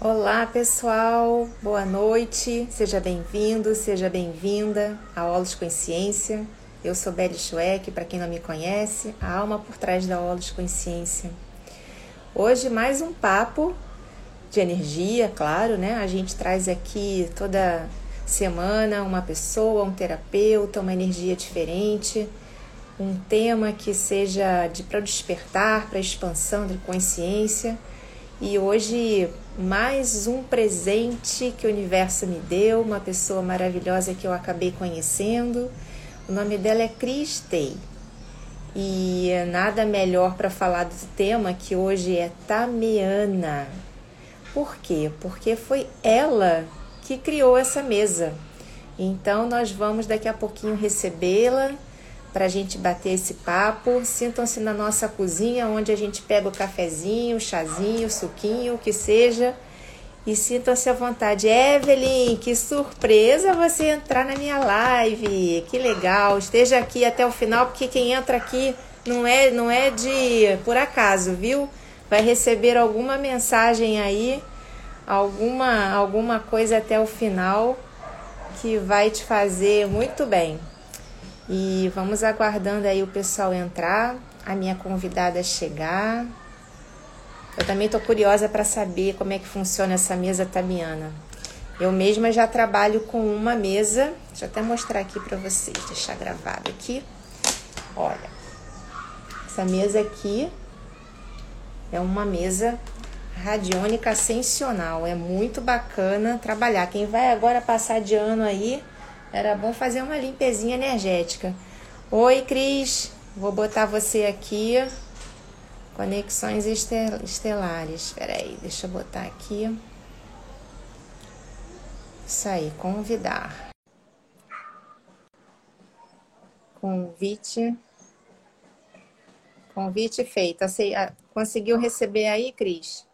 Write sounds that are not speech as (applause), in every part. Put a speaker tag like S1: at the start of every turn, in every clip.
S1: Olá, pessoal. Boa noite. Seja bem-vindo, seja bem-vinda a Olos Consciência. Eu sou Belle Schweck, para quem não me conhece, a alma por trás da Olos Consciência. Hoje mais um papo de energia, claro, né? A gente traz aqui toda semana uma pessoa, um terapeuta, uma energia diferente, um tema que seja de para despertar, para expansão de consciência. E hoje mais um presente que o universo me deu, uma pessoa maravilhosa que eu acabei conhecendo. O nome dela é Cris Tay. E nada melhor para falar do tema que hoje é Tameana. Por quê? Porque foi ela que criou essa mesa. Então nós vamos daqui a pouquinho recebê-la para a gente bater esse papo. Sintam-se na nossa cozinha, onde a gente pega o cafezinho, o chazinho, o suquinho, o que seja. E sintam-se à vontade. Evelyn, que surpresa você entrar na minha live. Que legal. Esteja aqui até o final, porque quem entra aqui não é, não é de por acaso, viu? Vai receber alguma mensagem aí, alguma, alguma coisa até o final que vai te fazer muito bem. E vamos aguardando aí o pessoal entrar, a minha convidada chegar. Eu também estou curiosa para saber como é que funciona essa mesa tabiana. Eu mesma já trabalho com uma mesa, deixa eu até mostrar aqui para vocês, deixar gravado aqui. Olha, essa mesa aqui é uma mesa radiônica ascensional, é muito bacana trabalhar. Quem vai agora passar de ano aí, era bom fazer uma limpezinha energética. Oi, Cris. Vou botar você aqui. Conexões estelares. Espera aí, deixa eu botar aqui. Isso aí, convidar. Convite. Convite feito. Conseguiu receber aí, Cris?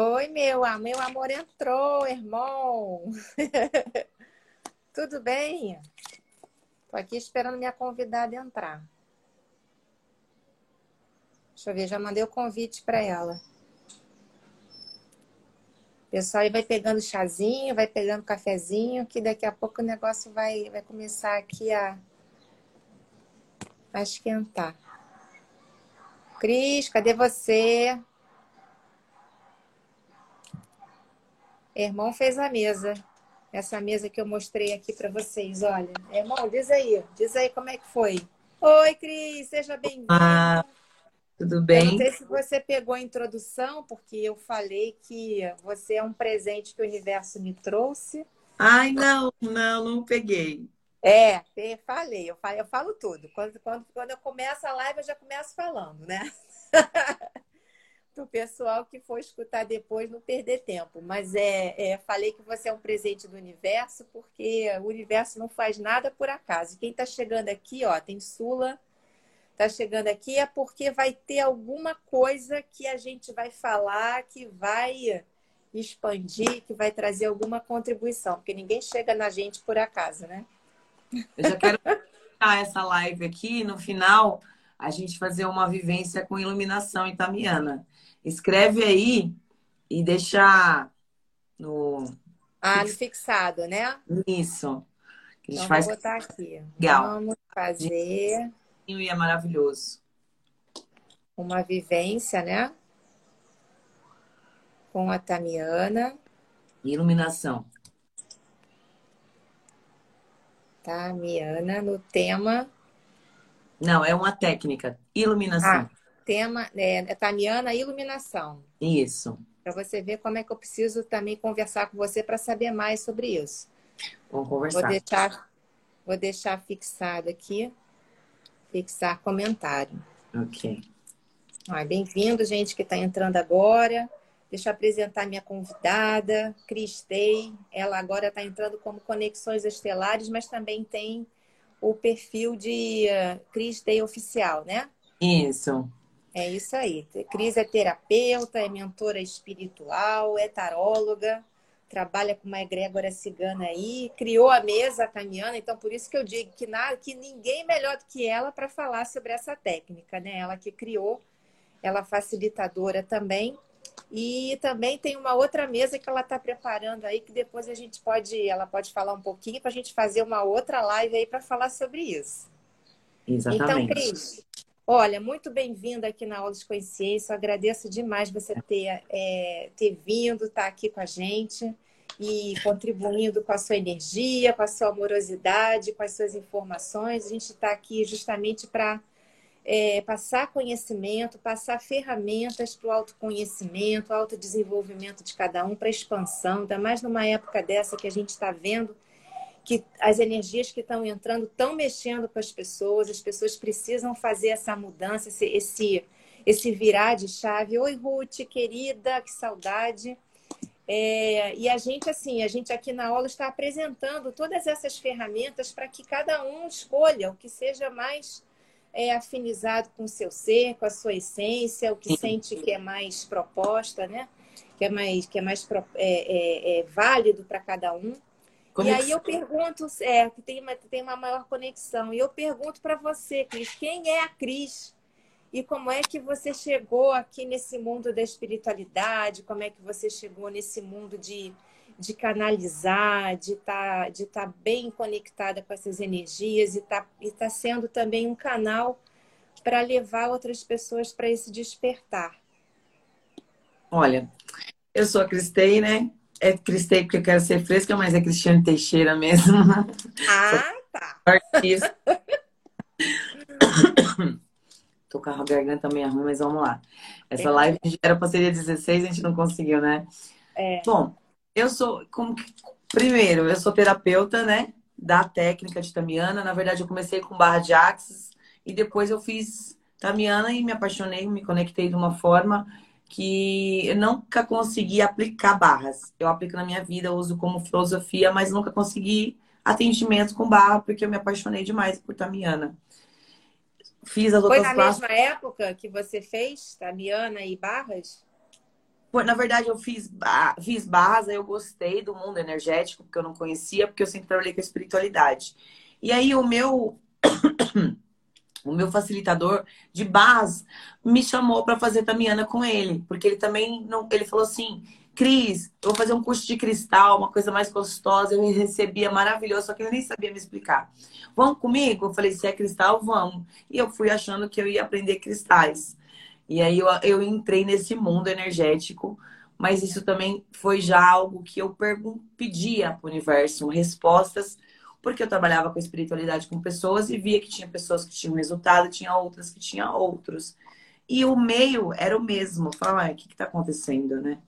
S1: Oi, meu, meu amor entrou, irmão. (laughs) Tudo bem? Tô aqui esperando minha convidada entrar. Deixa eu ver, já mandei o convite para ela. O pessoal aí vai pegando chazinho, vai pegando cafezinho, que daqui a pouco o negócio vai, vai começar aqui a, a esquentar. Cris, cadê você? Irmão fez a mesa. Essa mesa que eu mostrei aqui para vocês, olha. Irmão, diz aí, diz aí como é que foi. Oi, Cris, seja bem-vindo.
S2: Ah, tudo bem? Eu
S1: não sei se você pegou a introdução, porque eu falei que você é um presente que o universo me trouxe.
S2: Ai, não, não, não peguei.
S1: É, falei, eu, falei, eu falo tudo. Quando, quando, quando eu começo a live, eu já começo falando, né? (laughs) para o pessoal que for escutar depois não perder tempo. Mas é, é, falei que você é um presente do universo, porque o universo não faz nada por acaso. Quem está chegando aqui, ó, tem Sula, está chegando aqui é porque vai ter alguma coisa que a gente vai falar que vai expandir, que vai trazer alguma contribuição, porque ninguém chega na gente por acaso, né?
S2: Eu já quero essa live aqui no final a gente fazer uma vivência com iluminação italiana. Escreve aí e deixa no.
S1: Ah, no fixado, né?
S2: Isso.
S1: Que a gente então, faz... vou botar aqui.
S2: Legal.
S1: Vamos fazer.
S2: E é maravilhoso.
S1: Uma vivência, né? Com a Tamiana.
S2: Iluminação.
S1: Tamiana no tema.
S2: Não, é uma técnica. Iluminação. Ah,
S1: tema é, é Tamiana Iluminação.
S2: Isso.
S1: Para você ver como é que eu preciso também conversar com você para saber mais sobre isso.
S2: Vamos conversar.
S1: Vou deixar, vou deixar fixado aqui. Fixar comentário.
S2: Ok.
S1: Bem-vindo, gente que está entrando agora. Deixa eu apresentar minha convidada, Cristei. Ela agora está entrando como Conexões Estelares, mas também tem o perfil de uh, Cristei Oficial, né?
S2: Isso.
S1: É isso aí. Cris é terapeuta, é mentora espiritual, é taróloga, trabalha com uma egrégora cigana aí, criou a mesa Tamiana, então por isso que eu digo que, nada, que ninguém melhor do que ela para falar sobre essa técnica, né? Ela que criou, ela facilitadora também. E também tem uma outra mesa que ela está preparando aí, que depois a gente pode, ela pode falar um pouquinho para a gente fazer uma outra live aí para falar sobre isso.
S2: Exatamente.
S1: Então, Cris, olha, muito bem-vinda aqui na Aula de Consciência. Eu agradeço demais você ter, é, ter vindo, estar tá aqui com a gente e contribuindo com a sua energia, com a sua amorosidade, com as suas informações. A gente está aqui justamente para é, passar conhecimento, passar ferramentas para o autoconhecimento, autodesenvolvimento de cada um, para expansão, ainda mais numa época dessa que a gente está vendo que as energias que estão entrando estão mexendo com as pessoas, as pessoas precisam fazer essa mudança, esse, esse, esse virar de chave. Oi, Ruth, querida, que saudade. É, e a gente, assim, a gente aqui na aula está apresentando todas essas ferramentas para que cada um escolha o que seja mais é, afinizado com o seu ser, com a sua essência, o que sente que é mais proposta, né? Que é mais, que é mais é, é, é válido para cada um. Conexão. E aí eu pergunto, é, que tem uma, tem uma maior conexão. E eu pergunto para você, Cris, quem é a Cris? E como é que você chegou aqui nesse mundo da espiritualidade? Como é que você chegou nesse mundo de, de canalizar, de estar tá, de tá bem conectada com essas energias e tá, e tá sendo também um canal para levar outras pessoas para esse despertar?
S2: Olha, eu sou a Cristei, né? É Cristei porque eu quero ser fresca, mas é Cristiane Teixeira mesmo.
S1: Ah, (laughs) tá.
S2: Artista. (coughs) Tô com a garganta meio ruim, mas vamos lá. Essa live era para ser dia 16, a gente não conseguiu, né?
S1: É.
S2: Bom, eu sou. Como que, primeiro, eu sou terapeuta, né? Da técnica de Tamiana. Na verdade, eu comecei com barra de axis e depois eu fiz Tamiana e me apaixonei, me conectei de uma forma que eu nunca consegui aplicar barras. Eu aplico na minha vida, uso como filosofia, mas nunca consegui atendimento com barra porque eu me apaixonei demais por Tamiana.
S1: Fiz as outras Foi na mesma época que você fez Tamiana e barras?
S2: Na verdade, eu fiz, fiz barras, aí eu gostei do mundo energético, porque eu não conhecia, porque eu sempre trabalhei com espiritualidade. E aí o meu (coughs) o meu facilitador de base me chamou para fazer Tamiana com ele, porque ele também não, ele falou assim, Cris, eu vou fazer um curso de cristal, uma coisa mais gostosa. Eu recebia maravilhoso, só que ele nem sabia me explicar. Vamos comigo? Eu falei, se é cristal, vamos. E eu fui achando que eu ia aprender cristais. E aí eu, eu entrei nesse mundo energético, mas isso também foi já algo que eu pedia para o universo, respostas porque eu trabalhava com espiritualidade com pessoas e via que tinha pessoas que tinham resultado, tinha outras que tinham outros. E o meio era o mesmo. Falava, o que está acontecendo, né?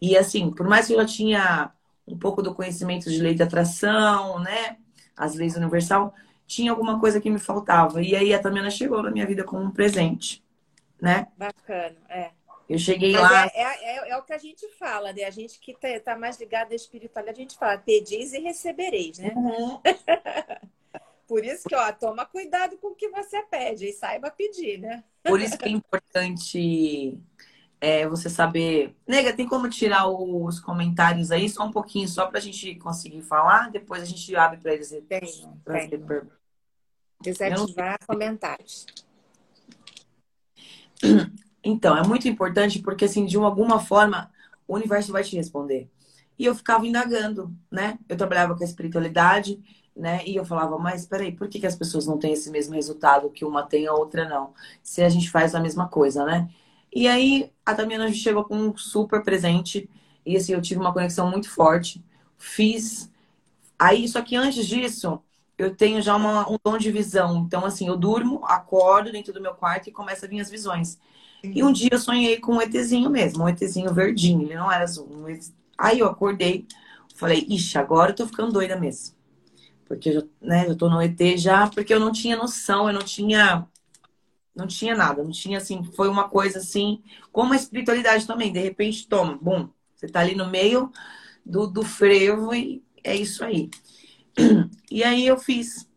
S2: E assim, por mais que eu já tinha um pouco do conhecimento de lei de atração, né? As leis universal, tinha alguma coisa que me faltava. E aí a Tamiana chegou na minha vida como um presente, né?
S1: Bacana, é.
S2: Eu cheguei Mas lá.
S1: É, é, é, é, o que a gente fala, né? A gente que tá, tá mais ligado à espiritualidade, a gente fala, pedis e recebereis, né? Uhum. (laughs) Por isso que, ó, toma cuidado com o que você pede e saiba pedir, né?
S2: Por isso que é importante é, você saber. Nega, tem como tirar os comentários aí, só um pouquinho, só pra gente conseguir falar? Depois a gente abre para eles.
S1: Tem, tem. Desativar não... comentários. (clears throat)
S2: Então, é muito importante porque, assim, de alguma forma, o universo vai te responder. E eu ficava indagando, né? Eu trabalhava com a espiritualidade, né? E eu falava, mas peraí, por que, que as pessoas não têm esse mesmo resultado que uma tem a outra não? Se a gente faz a mesma coisa, né? E aí, a Tamiana chegou com um super presente. E, assim, eu tive uma conexão muito forte. Fiz. Aí, só que antes disso, eu tenho já uma, um dom de visão. Então, assim, eu durmo, acordo dentro do meu quarto e começa a vir as visões. E um dia eu sonhei com um ETzinho mesmo, um ETzinho verdinho, ele não era azul. Um ET... Aí eu acordei, falei, ixi, agora eu tô ficando doida mesmo. Porque eu, né, eu tô no ET já, porque eu não tinha noção, eu não tinha. Não tinha nada, não tinha assim, foi uma coisa assim, como a espiritualidade também, de repente, toma, bom, você tá ali no meio do, do frevo e é isso aí. (clears throat) E aí eu fiz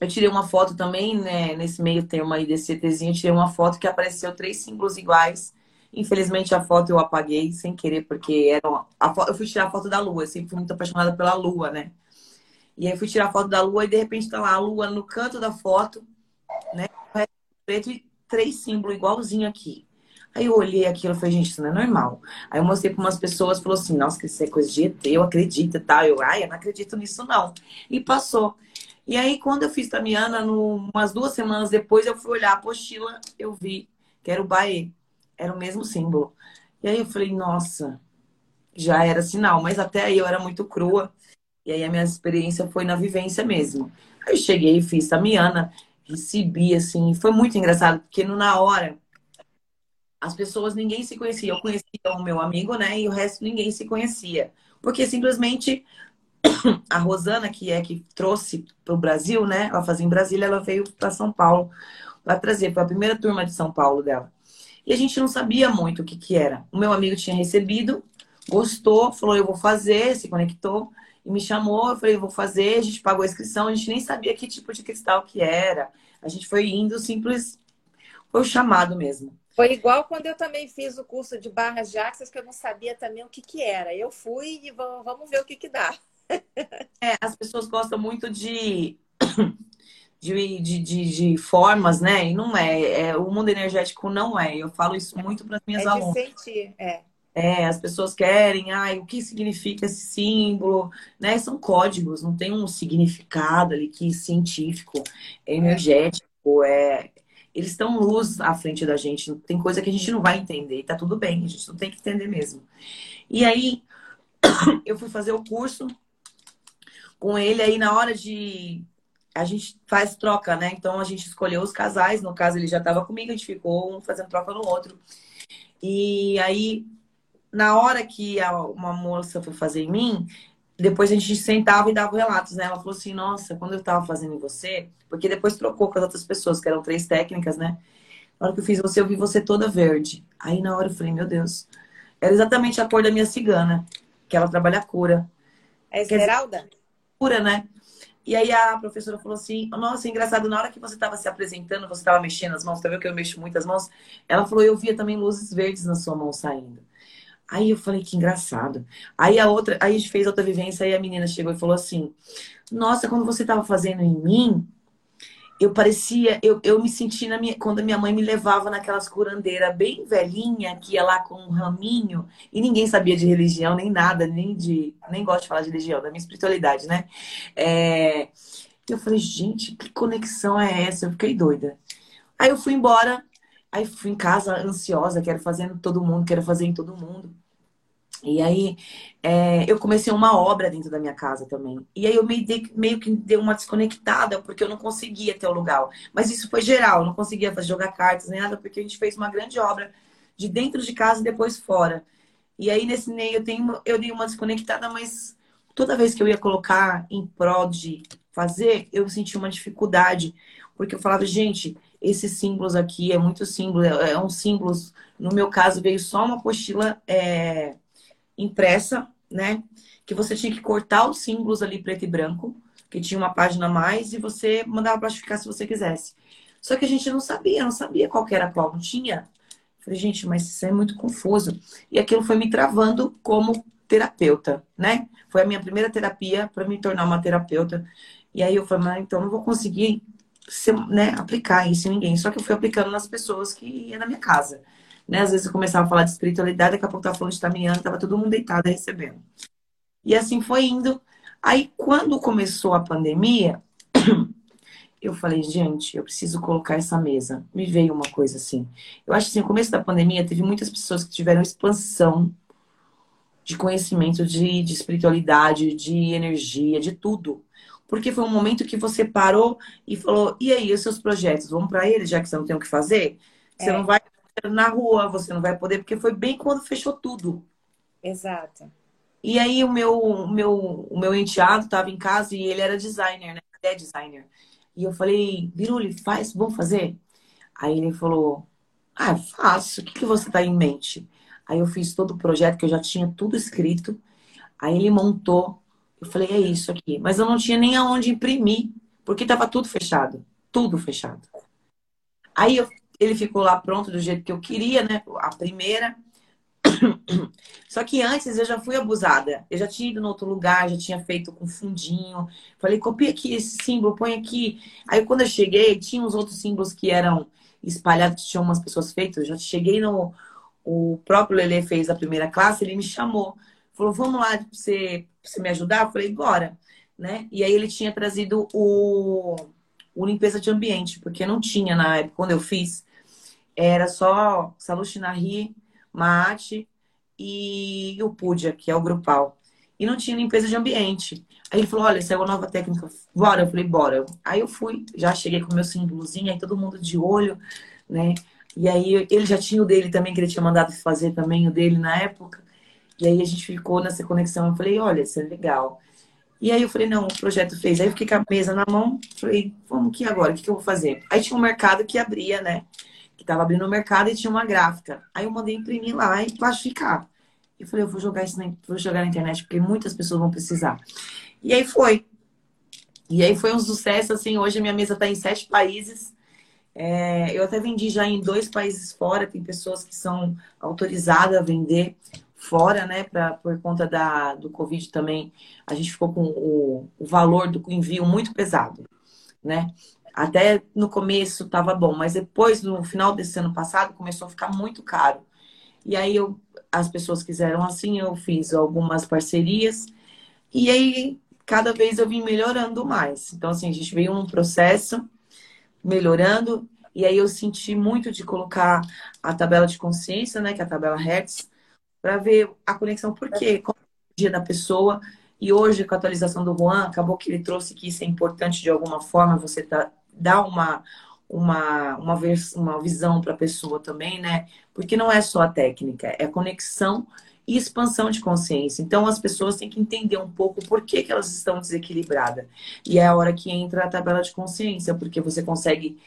S2: eu tirei uma foto também, né, nesse meio termo aí desse ETzinho, eu tirei uma foto que apareceu três símbolos iguais, Infelizmente a foto eu apaguei sem querer, porque era uma... eu fui tirar a foto da lua, eu sempre fui muito apaixonada pela lua, né? E aí fui tirar a foto da lua e de repente tá lá a lua no canto da foto, né? Preto e três símbolos igualzinho aqui. Aí eu olhei aquilo e falei, gente, isso não é normal. Aí eu mostrei para umas pessoas, falou assim, nossa, que isso é coisa de ET, eu acredito e tal. Eu, ai, eu não acredito nisso não. E passou. E aí, quando eu fiz Tamiana, no, umas duas semanas depois, eu fui olhar a apostila, eu vi que era o Baê. Era o mesmo símbolo. E aí eu falei, nossa, já era sinal. Mas até aí eu era muito crua. E aí a minha experiência foi na vivência mesmo. Aí eu cheguei e fiz Tamiana, recebi, assim, foi muito engraçado, porque na hora as pessoas, ninguém se conhecia. Eu conhecia o meu amigo, né? E o resto ninguém se conhecia. Porque simplesmente a Rosana, que é que trouxe para o Brasil, né? Ela fazia em Brasília, ela veio para São Paulo para trazer. Foi a primeira turma de São Paulo dela. E a gente não sabia muito o que, que era. O meu amigo tinha recebido, gostou, falou: Eu vou fazer, se conectou e me chamou. Eu falei: Eu vou fazer. A gente pagou a inscrição, a gente nem sabia que tipo de cristal que era. A gente foi indo, simples. Foi o chamado mesmo.
S1: Foi igual quando eu também fiz o curso de barras de axis, que eu não sabia também o que, que era. Eu fui e vamos ver o que, que dá.
S2: É, as pessoas gostam muito de, (coughs) de, de, de, de, formas, né? E não é. é. O mundo energético não é. Eu falo isso muito para as minhas
S1: é
S2: alunas.
S1: De sentir, é.
S2: É, as pessoas querem, ai, o que significa esse símbolo, né? São códigos, não tem um significado ali que científico, é energético, é, eles estão luz à frente da gente. Tem coisa que a gente não vai entender, e tá tudo bem, a gente não tem que entender mesmo. E aí, (coughs) eu fui fazer o curso com ele aí na hora de. A gente faz troca, né? Então a gente escolheu os casais. No caso, ele já estava comigo, a gente ficou um fazendo troca no outro. E aí, na hora que a, uma moça foi fazer em mim, depois a gente sentava e dava relatos, né? Ela falou assim: Nossa, quando eu tava fazendo em você, porque depois trocou com as outras pessoas, que eram três técnicas, né? Na hora que eu fiz você, eu vi você toda verde. Aí na hora eu falei: Meu Deus, era exatamente a cor da minha cigana, que ela trabalha a cura.
S1: É esmeralda?
S2: Cura, né? E aí a professora falou assim: Nossa, engraçado, na hora que você estava se apresentando, você estava mexendo as mãos, tá vendo que eu mexo muitas mãos? Ela falou: Eu via também luzes verdes na sua mão saindo. Aí eu falei, que engraçado. Aí a outra, aí a gente fez outra vivência, aí a menina chegou e falou assim: Nossa, quando você estava fazendo em mim, eu parecia, eu, eu me senti na minha, quando a minha mãe me levava naquelas curandeiras bem velhinha, que ia lá com um raminho, e ninguém sabia de religião, nem nada, nem de. Nem gosto de falar de religião, da minha espiritualidade, né? É, eu falei, gente, que conexão é essa? Eu fiquei doida. Aí eu fui embora, aí fui em casa ansiosa, quero fazer em todo mundo, quero fazer em todo mundo. E aí é, eu comecei uma obra dentro da minha casa também. E aí eu meio, de, meio que dei uma desconectada, porque eu não conseguia ter o lugar. Mas isso foi geral, eu não conseguia fazer, jogar cartas nem nada, porque a gente fez uma grande obra de dentro de casa e depois fora. E aí nesse meio eu, tenho, eu dei uma desconectada, mas toda vez que eu ia colocar em prol de fazer, eu sentia uma dificuldade. Porque eu falava, gente, esses símbolos aqui é muito símbolo, é, é um símbolo. No meu caso, veio só uma apostila. É, impressa, né? Que você tinha que cortar os símbolos ali preto e branco, que tinha uma página a mais, e você mandava plastificar se você quisesse. Só que a gente não sabia, não sabia qual era qual, não tinha. Falei, gente, mas isso é muito confuso. E aquilo foi me travando como terapeuta, né? Foi a minha primeira terapia para me tornar uma terapeuta. E aí eu falei, mas então não vou conseguir ser, né, aplicar isso em ninguém. Só que eu fui aplicando nas pessoas que iam na minha casa. Né? Às vezes eu começava a falar de espiritualidade, daqui a pouco estava falando de Tamiana, estava todo mundo deitado recebendo. E assim foi indo. Aí, quando começou a pandemia, (clears throat) eu falei, gente, eu preciso colocar essa mesa. Me veio uma coisa assim. Eu acho que assim, no começo da pandemia, teve muitas pessoas que tiveram expansão de conhecimento, de, de espiritualidade, de energia, de tudo. Porque foi um momento que você parou e falou: e aí, os seus projetos? Vamos para eles, já que você não tem o que fazer? Você é. não vai na rua, você não vai poder, porque foi bem quando fechou tudo.
S1: Exato.
S2: E aí o meu, o meu, o meu enteado estava em casa e ele era designer, né? É designer. E eu falei, Biruli, faz, vamos fazer? Aí ele falou, ah, faço, o que, que você tá em mente? Aí eu fiz todo o projeto, que eu já tinha tudo escrito. Aí ele montou. Eu falei, é isso aqui. Mas eu não tinha nem aonde imprimir, porque estava tudo fechado. Tudo fechado. Aí eu ele ficou lá pronto do jeito que eu queria, né? A primeira. (clears throat) Só que antes eu já fui abusada. Eu já tinha ido em outro lugar, já tinha feito com fundinho. Falei, copia aqui esse símbolo, põe aqui. Aí quando eu cheguei, tinha uns outros símbolos que eram espalhados, que tinham umas pessoas feitas. Eu já cheguei no. O próprio Lele fez a primeira classe, ele me chamou. Falou, vamos lá pra você, pra você me ajudar? Eu falei, bora. Né? E aí ele tinha trazido o, o limpeza de ambiente, porque não tinha na época, quando eu fiz, era só Saluchinari, Mate e o Pudia, que é o grupal. E não tinha limpeza de ambiente. Aí ele falou: olha, é uma nova técnica, bora. Eu falei: bora. Aí eu fui, já cheguei com meu símbolozinho, aí todo mundo de olho, né? E aí ele já tinha o dele também, que ele tinha mandado fazer também o dele na época. E aí a gente ficou nessa conexão. Eu falei: olha, isso é legal. E aí eu falei: não, o projeto fez. Aí eu fiquei com a mesa na mão, falei: vamos que agora? O que, que eu vou fazer? Aí tinha um mercado que abria, né? Que tava abrindo o mercado e tinha uma gráfica. Aí eu mandei imprimir lá e plastificar. E falei, eu vou jogar isso na, vou jogar na internet, porque muitas pessoas vão precisar. E aí foi. E aí foi um sucesso, assim, hoje a minha mesa está em sete países. É, eu até vendi já em dois países fora, tem pessoas que são autorizadas a vender fora, né? Pra, por conta da, do Covid também, a gente ficou com o, o valor do envio muito pesado, né? Até no começo estava bom, mas depois, no final desse ano passado, começou a ficar muito caro. E aí eu, as pessoas quiseram assim, eu fiz algumas parcerias e aí cada vez eu vim melhorando mais. Então assim, a gente veio um processo melhorando e aí eu senti muito de colocar a tabela de consciência, né, que é a tabela Hertz, para ver a conexão, por quê? Qual é o dia da pessoa. E hoje, com a atualização do Juan, acabou que ele trouxe que isso é importante de alguma forma, você tá, dar uma, uma, uma, vers uma visão para a pessoa também, né? Porque não é só a técnica, é conexão e expansão de consciência. Então, as pessoas têm que entender um pouco por que, que elas estão desequilibradas. E é a hora que entra a tabela de consciência, porque você consegue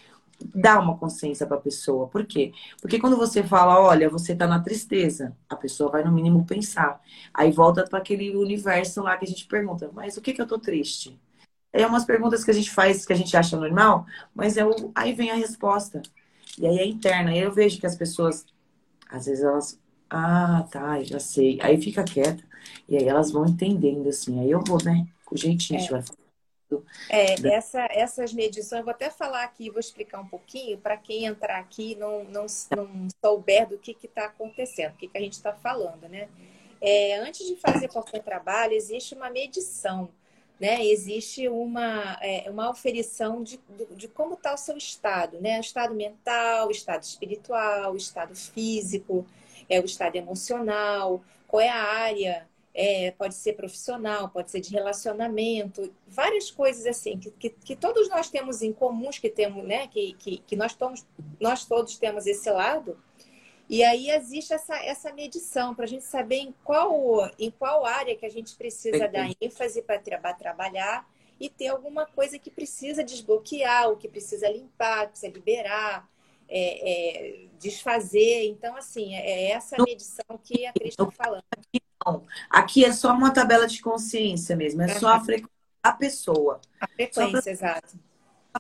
S2: dar uma consciência para a pessoa. Por quê? Porque quando você fala, olha, você está na tristeza, a pessoa vai no mínimo pensar. Aí volta para aquele universo lá que a gente pergunta, mas o que, que eu tô triste? É umas perguntas que a gente faz que a gente acha normal, mas é o... aí vem a resposta. E aí é interna. Aí eu vejo que as pessoas, às vezes elas, ah, tá, já sei. Aí fica quieta. E aí elas vão entendendo assim. Aí eu vou, né? Com jeitinho, é. vai
S1: é, essa, essas medições, eu vou até falar aqui, vou explicar um pouquinho para quem entrar aqui e não, não, não souber do que está acontecendo, o que, que a gente está falando, né? É, antes de fazer qualquer trabalho, existe uma medição né? Existe uma, é, uma oferição de, de como está o seu estado, né? Estado mental, estado espiritual, estado físico, é, o estado emocional, qual é a área, é, pode ser profissional, pode ser de relacionamento, várias coisas assim, que, que, que todos nós temos em comuns, que temos, né? Que, que, que nós, tomos, nós todos temos esse lado, e aí existe essa, essa medição para a gente saber em qual, em qual área que a gente precisa dar ênfase para tra trabalhar e ter alguma coisa que precisa desbloquear, o que precisa limpar, precisa liberar, é, é, desfazer. Então, assim, é, é essa medição que a Cris está falando.
S2: Aqui é só uma tabela de consciência mesmo, é uhum. só a frequência da pessoa.
S1: A frequência, pra... exato.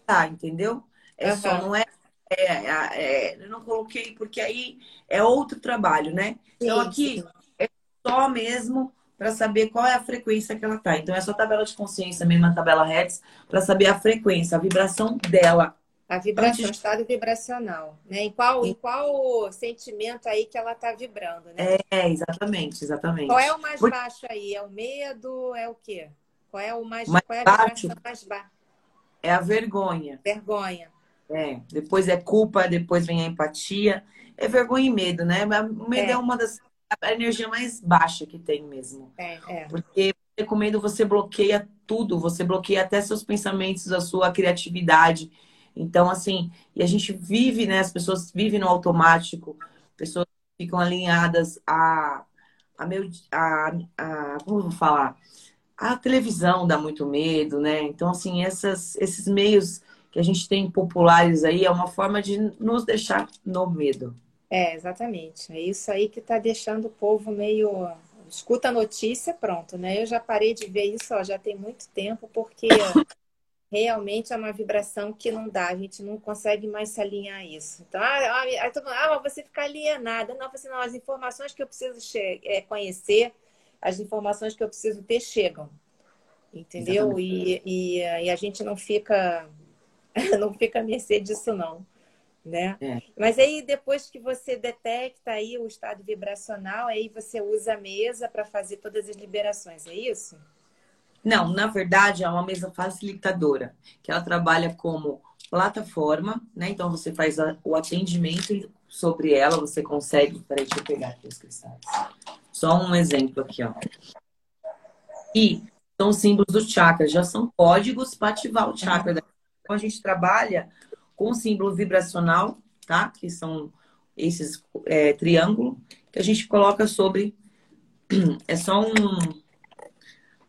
S2: Tá, entendeu? É uhum. só, não é é, é, eu não coloquei porque aí é outro trabalho, né? Então aqui é só mesmo para saber qual é a frequência que ela tá. Então é só tabela de consciência, mesmo a tabela Hertz, para saber a frequência, a vibração dela.
S1: A vibração, Antes... estado vibracional, né? Em qual, em qual sentimento aí que ela tá vibrando, né?
S2: É, exatamente, exatamente.
S1: Qual é o mais baixo aí? É o medo? É o quê? Qual é o mais, mais qual é a vibração baixo mais baixa?
S2: É a vergonha.
S1: Vergonha.
S2: É, depois é culpa, depois vem a empatia. É vergonha e medo, né? O medo é, é uma das a energia mais baixa que tem mesmo.
S1: É, é.
S2: Porque com medo você bloqueia tudo, você bloqueia até seus pensamentos, a sua criatividade. Então, assim, e a gente vive, né? As pessoas vivem no automático, pessoas ficam alinhadas a, a meu, a, a como eu vou falar? A televisão dá muito medo, né? Então, assim, essas, esses meios que a gente tem populares aí é uma forma de nos deixar no medo.
S1: É, exatamente. É isso aí que está deixando o povo meio. Escuta a notícia, pronto, né? Eu já parei de ver isso ó, já tem muito tempo, porque (coughs) realmente é uma vibração que não dá, a gente não consegue mais se alinhar a isso. Então, ah, ah todo mundo, ah, mas você fica alienada. Não, assim, não, as informações que eu preciso é, conhecer, as informações que eu preciso ter chegam. Entendeu? E, e, e, a gente não fica (laughs) não fica a mercê disso, não. Né? É. Mas aí, depois que você detecta aí o estado vibracional, aí você usa a mesa para fazer todas as liberações, é isso?
S2: Não, na verdade é uma mesa facilitadora, que ela trabalha como plataforma, né? Então você faz a, o atendimento sobre ela, você consegue. Peraí, deixa eu pegar aqui os cristais. Só um exemplo aqui, ó. E são símbolos do chakra, já são códigos para ativar o chakra. Então a gente trabalha com símbolo vibracional, tá? Que são esses é, triângulo que a gente coloca sobre. (clears throat) É só um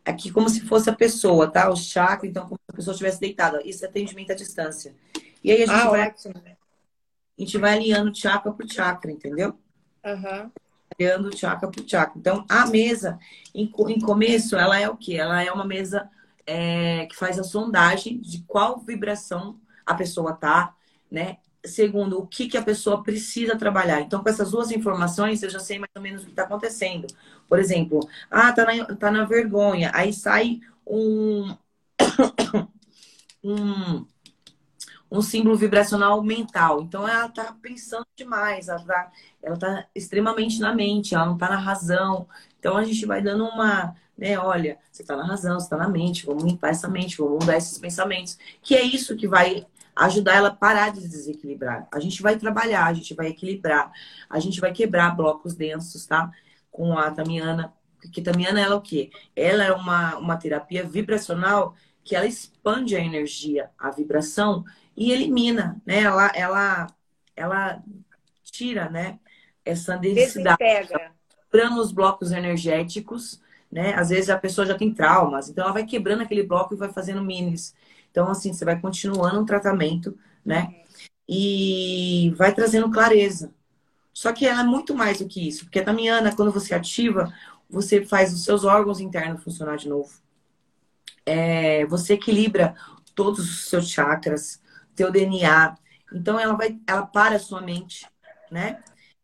S2: aqui como se fosse a pessoa, tá? O chakra, então como se a pessoa estivesse deitada. Isso é atendimento à distância. E aí a gente, ah, vai, ótimo. a gente vai alinhando chakra por chakra, entendeu?
S1: Uhum.
S2: Alinhando chakra por chakra. Então, a mesa, em, em começo, ela é o quê? Ela é uma mesa é, que faz a sondagem de qual vibração a pessoa tá, né? segundo o que, que a pessoa precisa trabalhar. Então, com essas duas informações, eu já sei mais ou menos o que está acontecendo. Por exemplo, ah, tá na, tá na vergonha. Aí sai um, (coughs) um, um símbolo vibracional mental. Então, ela está pensando demais, ela está ela tá extremamente na mente, ela não está na razão. Então, a gente vai dando uma, né, olha, você está na razão, você está na mente, vamos limpar essa mente, vamos mudar esses pensamentos. Que é isso que vai ajudar ela a parar de desequilibrar. A gente vai trabalhar, a gente vai equilibrar, a gente vai quebrar blocos densos, tá? Com a Tamiana. Porque Tamiana, ela é o quê? Ela é uma, uma terapia vibracional que ela expande a energia, a vibração e elimina, né? Ela, ela, ela tira, né? Essa densidade. Quebrando os blocos energéticos, né? Às vezes a pessoa já tem traumas, então ela vai quebrando aquele bloco e vai fazendo minis então, assim, você vai continuando um tratamento, né? E vai trazendo clareza. Só que ela é muito mais do que isso, porque a Tamiana, quando você ativa, você faz os seus órgãos internos funcionar de novo. É, você equilibra todos os seus chakras, teu DNA. Então ela vai, ela para a sua mente, né?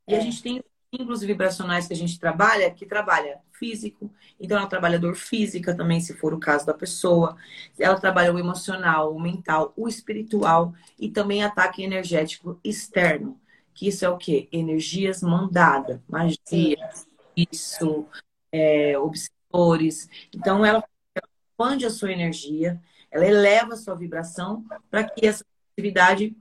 S2: E a é. gente tem símbolos vibracionais que a gente trabalha, que trabalha físico, então ela trabalha dor física também, se for o caso da pessoa. Ela trabalha o emocional, o mental, o espiritual e também ataque energético externo, que isso é o quê? Energias mandadas, magia, isso, é, obsessores. Então ela expande a sua energia, ela eleva a sua vibração para que essa atividade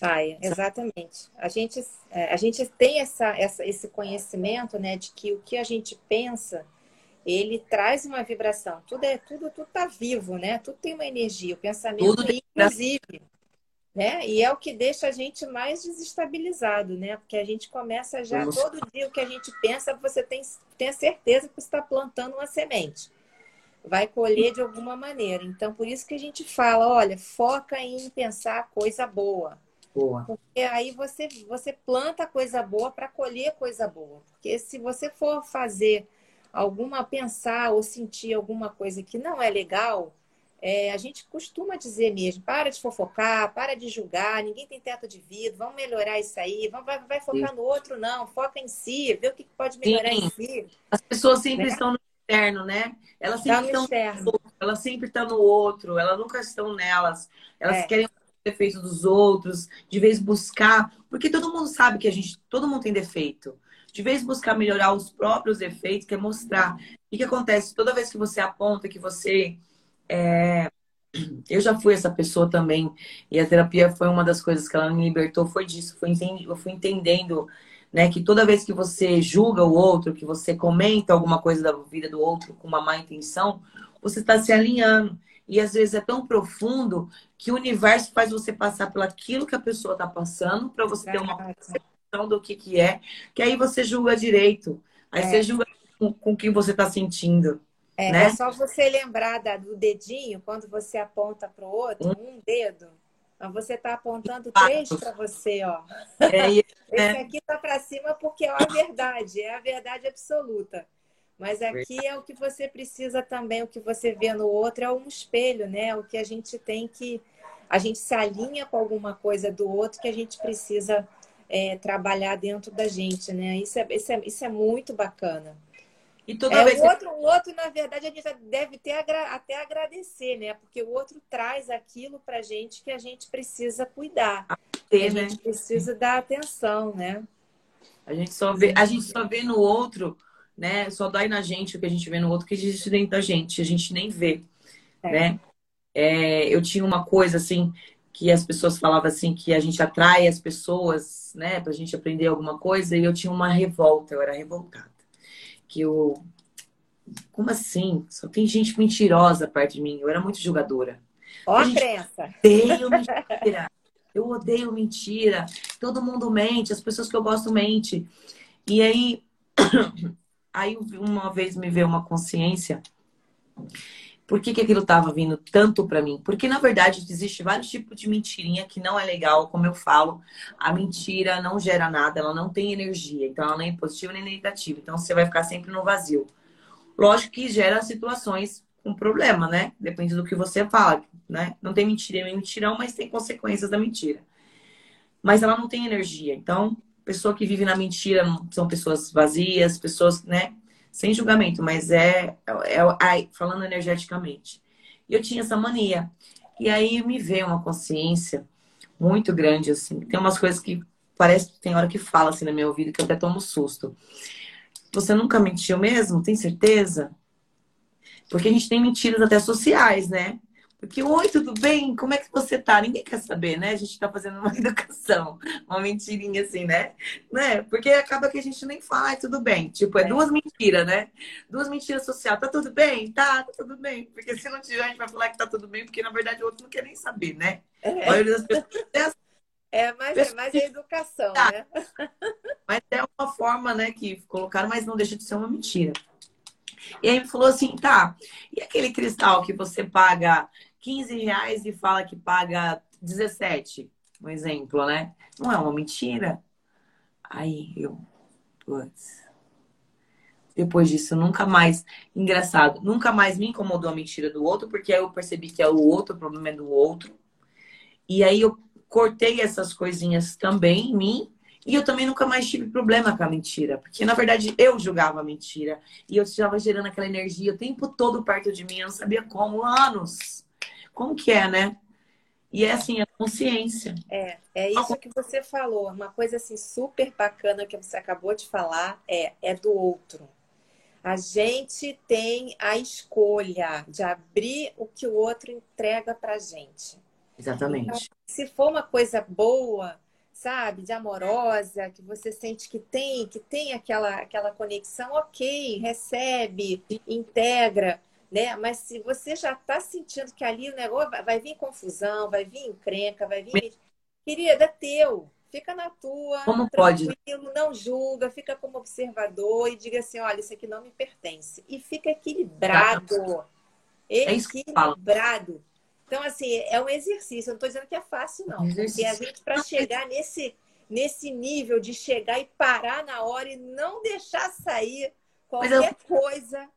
S1: Saia, exatamente. A gente, é, a gente tem essa, essa, esse conhecimento, né, de que o que a gente pensa, ele traz uma vibração. Tudo é tudo, tudo tá vivo, né? Tudo tem uma energia. O pensamento, tudo inclusive, né? E é o que deixa a gente mais desestabilizado, né? Porque a gente começa já Vamos. todo dia o que a gente pensa, você tem, tem a certeza que você está plantando uma semente vai colher de alguma maneira. Então, por isso que a gente fala, olha, foca em pensar coisa boa.
S2: Boa.
S1: Porque aí você, você planta coisa boa para colher coisa boa. Porque se você for fazer alguma, pensar ou sentir alguma coisa que não é legal, é, a gente costuma dizer mesmo, para de fofocar, para de julgar, ninguém tem teto de vidro, vamos melhorar isso aí, vamos, vai, vai focar Sim. no outro, não, foca em si, vê o que pode melhorar Sim. em si.
S2: As pessoas sempre né? estão no externo, né? Elas tá sempre tá estão no outro, elas sempre estão no outro, elas nunca estão nelas. Elas é. querem defeitos dos outros, de vez buscar, porque todo mundo sabe que a gente, todo mundo tem defeito. De vez buscar melhorar os próprios defeitos, que é mostrar. O que acontece? Toda vez que você aponta que você é... (clears throat) Eu já fui essa pessoa também, e a terapia foi uma das coisas que ela me libertou, foi disso. Foi eu fui entendendo né, que toda vez que você julga o outro, que você comenta alguma coisa da vida do outro com uma má intenção, você está se alinhando. E às vezes é tão profundo que o universo faz você passar por aquilo que a pessoa está passando, para você ter uma percepção do que, que é, que aí você julga direito. Aí é. você julga com, com o que você está sentindo.
S1: É,
S2: né?
S1: é só você lembrar do dedinho, quando você aponta para o outro, um, um dedo. Então, você está apontando três para você, ó. É, (laughs) Esse aqui está para cima porque é a verdade, é a verdade absoluta. Mas aqui é o que você precisa também, o que você vê no outro é um espelho, né? O que a gente tem que. A gente se alinha com alguma coisa do outro que a gente precisa é, trabalhar dentro da gente, né? Isso é, isso é, isso é muito bacana. E toda é, vez o, outro, o outro, na verdade, a gente deve ter até agradecer, né? Porque o outro traz aquilo pra gente que a gente precisa cuidar. Ter, a né? gente precisa dar atenção, né?
S2: A gente só vê, a gente só vê no outro, né? Só dói na gente o que a gente vê no outro que existe dentro da gente. A gente nem vê, é. né? É, eu tinha uma coisa assim que as pessoas falavam assim que a gente atrai as pessoas, né, pra gente aprender alguma coisa, e eu tinha uma revolta, eu era revoltada que eu. Como assim? Só tem gente mentirosa perto de mim. Eu era muito julgadora.
S1: Ó, a crença.
S2: Odeio mentira. Eu odeio mentira. Todo mundo mente, as pessoas que eu gosto mentem. E aí, aí uma vez me veio uma consciência. Por que, que aquilo estava vindo tanto para mim? Porque, na verdade, existe vários tipos de mentirinha que não é legal, como eu falo. A mentira não gera nada, ela não tem energia. Então, ela nem é positiva nem negativa. Então, você vai ficar sempre no vazio. Lógico que gera situações com problema, né? Depende do que você fala, né? Não tem mentira, é mentirão, mas tem consequências da mentira. Mas ela não tem energia. Então, pessoa que vive na mentira são pessoas vazias, pessoas, né? sem julgamento, mas é, é, é, falando energeticamente. E eu tinha essa mania. E aí me veio uma consciência muito grande, assim. Tem umas coisas que parece que tem hora que fala assim no meu ouvido que eu até tomo susto. Você nunca mentiu mesmo? Tem certeza? Porque a gente tem mentiras até sociais, né? Porque, oi, tudo bem? Como é que você tá? Ninguém quer saber, né? A gente tá fazendo uma (laughs) educação, uma mentirinha assim, né? né? Porque acaba que a gente nem fala, tudo bem. Tipo, é, é. duas mentiras, né? Duas mentiras social. Tá tudo bem? Tá, tá tudo bem. Porque se não tiver, a gente vai falar que tá tudo bem, porque na verdade o outro não quer nem saber, né? É. A maioria das pessoas (laughs)
S1: é, assim. é mais, é mais a educação, tá. né? (laughs)
S2: Mas é uma forma, né, que colocaram, mas não deixa de ser uma mentira. E aí ele falou assim, tá, e aquele cristal que você paga 15 reais e fala que paga 17, um exemplo, né? Não é uma mentira? Aí eu, putz. Depois disso, nunca mais, engraçado, nunca mais me incomodou a mentira do outro, porque aí eu percebi que é o outro, o problema é do outro. E aí eu cortei essas coisinhas também em mim, e eu também nunca mais tive problema com a mentira, porque na verdade eu julgava a mentira e eu estava gerando aquela energia o tempo todo perto de mim, eu não sabia como, anos. Como que é, né? E é assim, a consciência.
S1: É, é isso que você falou. Uma coisa assim super bacana que você acabou de falar é, é do outro. A gente tem a escolha de abrir o que o outro entrega pra gente.
S2: Exatamente. Então,
S1: se for uma coisa boa, sabe, de amorosa, que você sente que tem, que tem aquela, aquela conexão, ok, recebe, integra né? Mas se você já está sentindo que ali o negócio vai, vai vir confusão, vai vir encrenca, vai vir. Querida, é teu. Fica na tua,
S2: como pode?
S1: não julga, fica como observador e diga assim: olha, isso aqui não me pertence. E fica equilibrado. É equilibrado. Então, assim, é um exercício. Eu não estou dizendo que é fácil, não. Porque a gente, para chegar nesse, nesse nível de chegar e parar na hora e não deixar sair qualquer eu... coisa,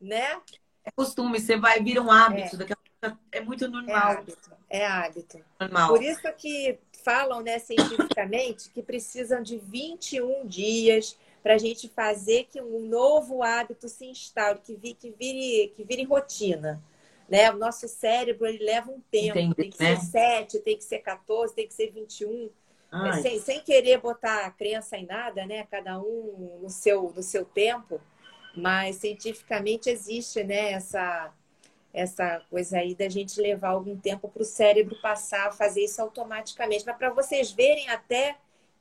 S1: né?
S2: É costume, você vai vir um hábito, é. daqui a pouco é muito normal.
S1: É hábito. É hábito. Normal. Por isso que falam, né, cientificamente, que precisam de 21 dias para a gente fazer que um novo hábito se instaure, que, vi, que, vire, que vire rotina. Né? O nosso cérebro ele leva um tempo, Entendi, tem que né? ser 7, tem que ser 14, tem que ser 21. É, sem, sem querer botar a crença em nada, né? Cada um no seu, no seu tempo. Mas cientificamente existe né, essa, essa coisa aí da gente levar algum tempo para o cérebro passar a fazer isso automaticamente. Mas para vocês verem até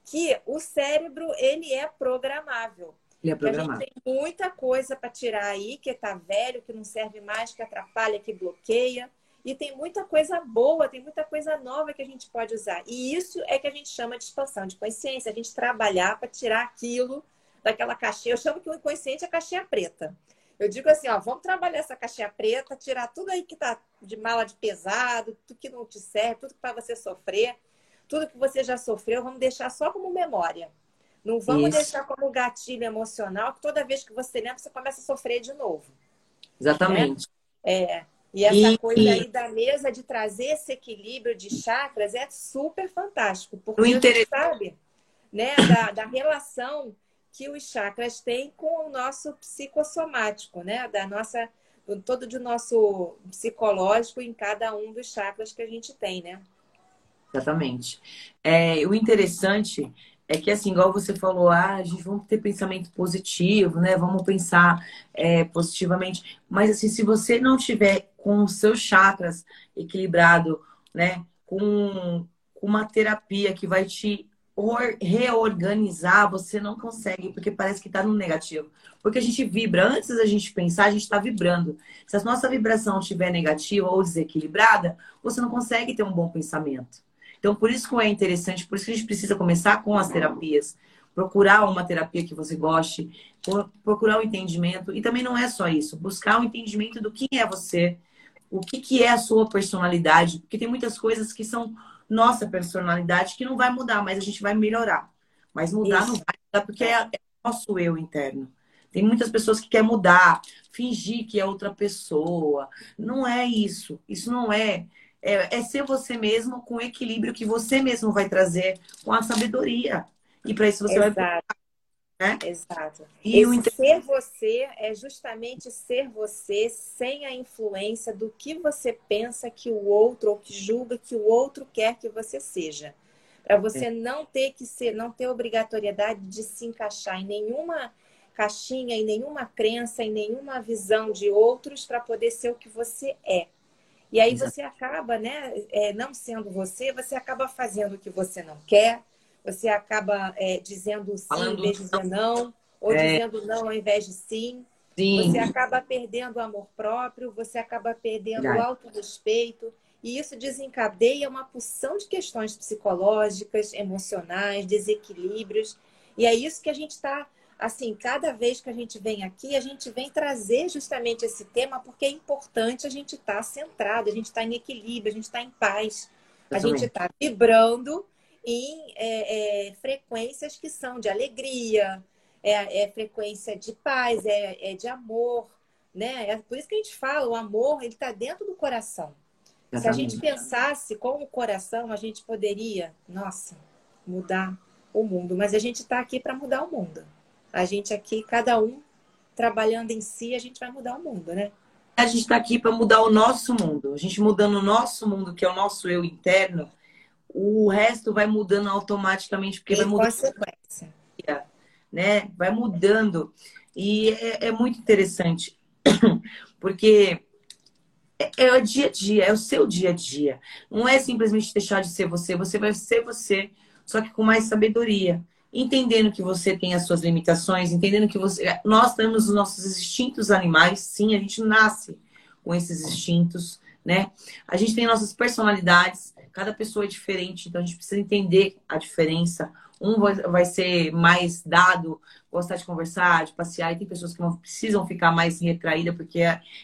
S1: que o cérebro ele é programável.
S2: Ele é programável.
S1: A gente tem muita coisa para tirar aí, que está velho, que não serve mais, que atrapalha, que bloqueia. E tem muita coisa boa, tem muita coisa nova que a gente pode usar. E isso é que a gente chama de expansão de consciência, a gente trabalhar para tirar aquilo daquela caixinha. Eu chamo que o inconsciente é caixinha preta. Eu digo assim, ó, vamos trabalhar essa caixinha preta, tirar tudo aí que tá de mala de pesado, tudo que não te serve, tudo para você sofrer, tudo que você já sofreu, vamos deixar só como memória. Não vamos Isso. deixar como gatilho emocional, que toda vez que você lembra, você começa a sofrer de novo.
S2: Exatamente.
S1: Né? É. E essa e, coisa aí da mesa de trazer esse equilíbrio de chakras é super fantástico, porque a gente sabe né, da, da relação que os chakras têm com o nosso psicossomático, né? Da nossa, todo de nosso psicológico em cada um dos chakras que a gente tem, né?
S2: Exatamente. É, o interessante é que, assim, igual você falou, ah, a gente vamos ter pensamento positivo, né? Vamos pensar é, positivamente. Mas, assim, se você não tiver com os seus chakras equilibrado, né? Com, com uma terapia que vai te reorganizar, você não consegue, porque parece que está no negativo. Porque a gente vibra, antes da gente pensar, a gente está vibrando. Se a nossa vibração estiver negativa ou desequilibrada, você não consegue ter um bom pensamento. Então, por isso que é interessante, por isso que a gente precisa começar com as terapias. Procurar uma terapia que você goste, procurar o um entendimento. E também não é só isso, buscar o um entendimento do que é você, o que, que é a sua personalidade, porque tem muitas coisas que são nossa personalidade que não vai mudar, mas a gente vai melhorar. Mas mudar isso. não vai mudar porque é, é nosso eu interno. Tem muitas pessoas que querem mudar, fingir que é outra pessoa. Não é isso. Isso não é é, é ser você mesmo com o equilíbrio que você mesmo vai trazer com a sabedoria. E para isso você
S1: Exato.
S2: vai.
S1: Né? Exato. E Esse o ser você é justamente ser você sem a influência do que você pensa que o outro ou que julga que o outro quer que você seja. Para você é. não ter que ser, não ter obrigatoriedade de se encaixar em nenhuma caixinha, em nenhuma crença, em nenhuma visão de outros para poder ser o que você é. E aí você acaba, né, é, não sendo você, você acaba fazendo o que você não quer, você acaba é, dizendo sim Falando... em vez de dizer não, ou é... dizendo não ao invés de sim. sim. Você acaba perdendo o amor próprio, você acaba perdendo o autorrespeito. E isso desencadeia uma porção de questões psicológicas, emocionais, desequilíbrios. E é isso que a gente está assim, cada vez que a gente vem aqui, a gente vem trazer justamente esse tema porque é importante a gente estar tá centrado, a gente está em equilíbrio, a gente está em paz, a gente está vibrando em é, é, frequências que são de alegria, é, é frequência de paz, é, é, de amor, né? É por isso que a gente fala, o amor ele está dentro do coração. Exatamente. Se a gente pensasse com o coração, a gente poderia, nossa, mudar o mundo. Mas a gente está aqui para mudar o mundo. A gente aqui, cada um trabalhando em si, a gente vai mudar o mundo, né?
S2: A gente está aqui para mudar o nosso mundo. A gente mudando o nosso mundo, que é o nosso eu interno, o resto vai mudando automaticamente, porque em vai mudando. Consequência. Né? Vai mudando. E é, é muito interessante, (clears throat) porque é, é o dia a dia, é o seu dia a dia. Não é simplesmente deixar de ser você, você vai ser você, só que com mais sabedoria entendendo que você tem as suas limitações, entendendo que você. Nós temos os nossos instintos animais, sim, a gente nasce com esses instintos, né? A gente tem nossas personalidades, cada pessoa é diferente, então a gente precisa entender a diferença. Um vai ser mais dado, gostar de conversar, de passear, e tem pessoas que não precisam ficar mais retraída porque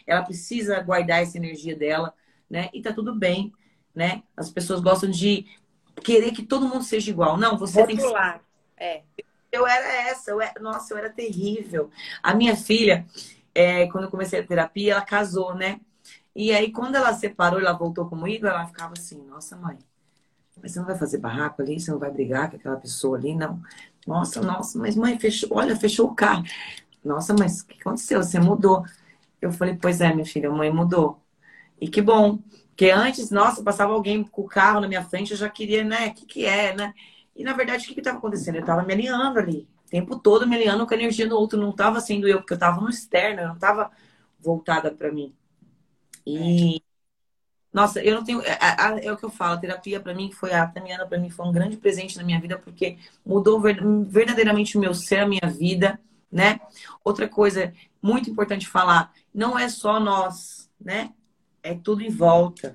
S2: ela precisa guardar essa energia dela, né? E tá tudo bem, né? As pessoas gostam de querer que todo mundo seja igual. Não, você tem que
S1: é.
S2: Eu era essa, eu era, nossa, eu era terrível. A minha filha, é, quando eu comecei a terapia, ela casou, né? E aí, quando ela separou, ela voltou comigo, ela ficava assim, nossa, mãe, mas você não vai fazer barraco ali? Você não vai brigar com aquela pessoa ali? Não. Nossa, nossa, mas mãe, fechou, olha, fechou o carro. Nossa, mas o que aconteceu? Você mudou. Eu falei, pois é, minha filha, a mãe mudou. E que bom. Porque antes, nossa, passava alguém com o carro na minha frente, eu já queria, né? O que, que é, né? E na verdade, o que estava acontecendo? Eu estava me alinhando ali. O tempo todo me alinhando com a energia do outro. Não estava sendo eu, porque eu estava no externo, eu não estava voltada para mim. E. Nossa, eu não tenho. É, é, é, o que eu falo, a terapia para mim foi. A Tamiana para mim foi um grande presente na minha vida, porque mudou verdadeiramente o meu ser, a minha vida, né? Outra coisa muito importante falar: não é só nós, né? É tudo em volta.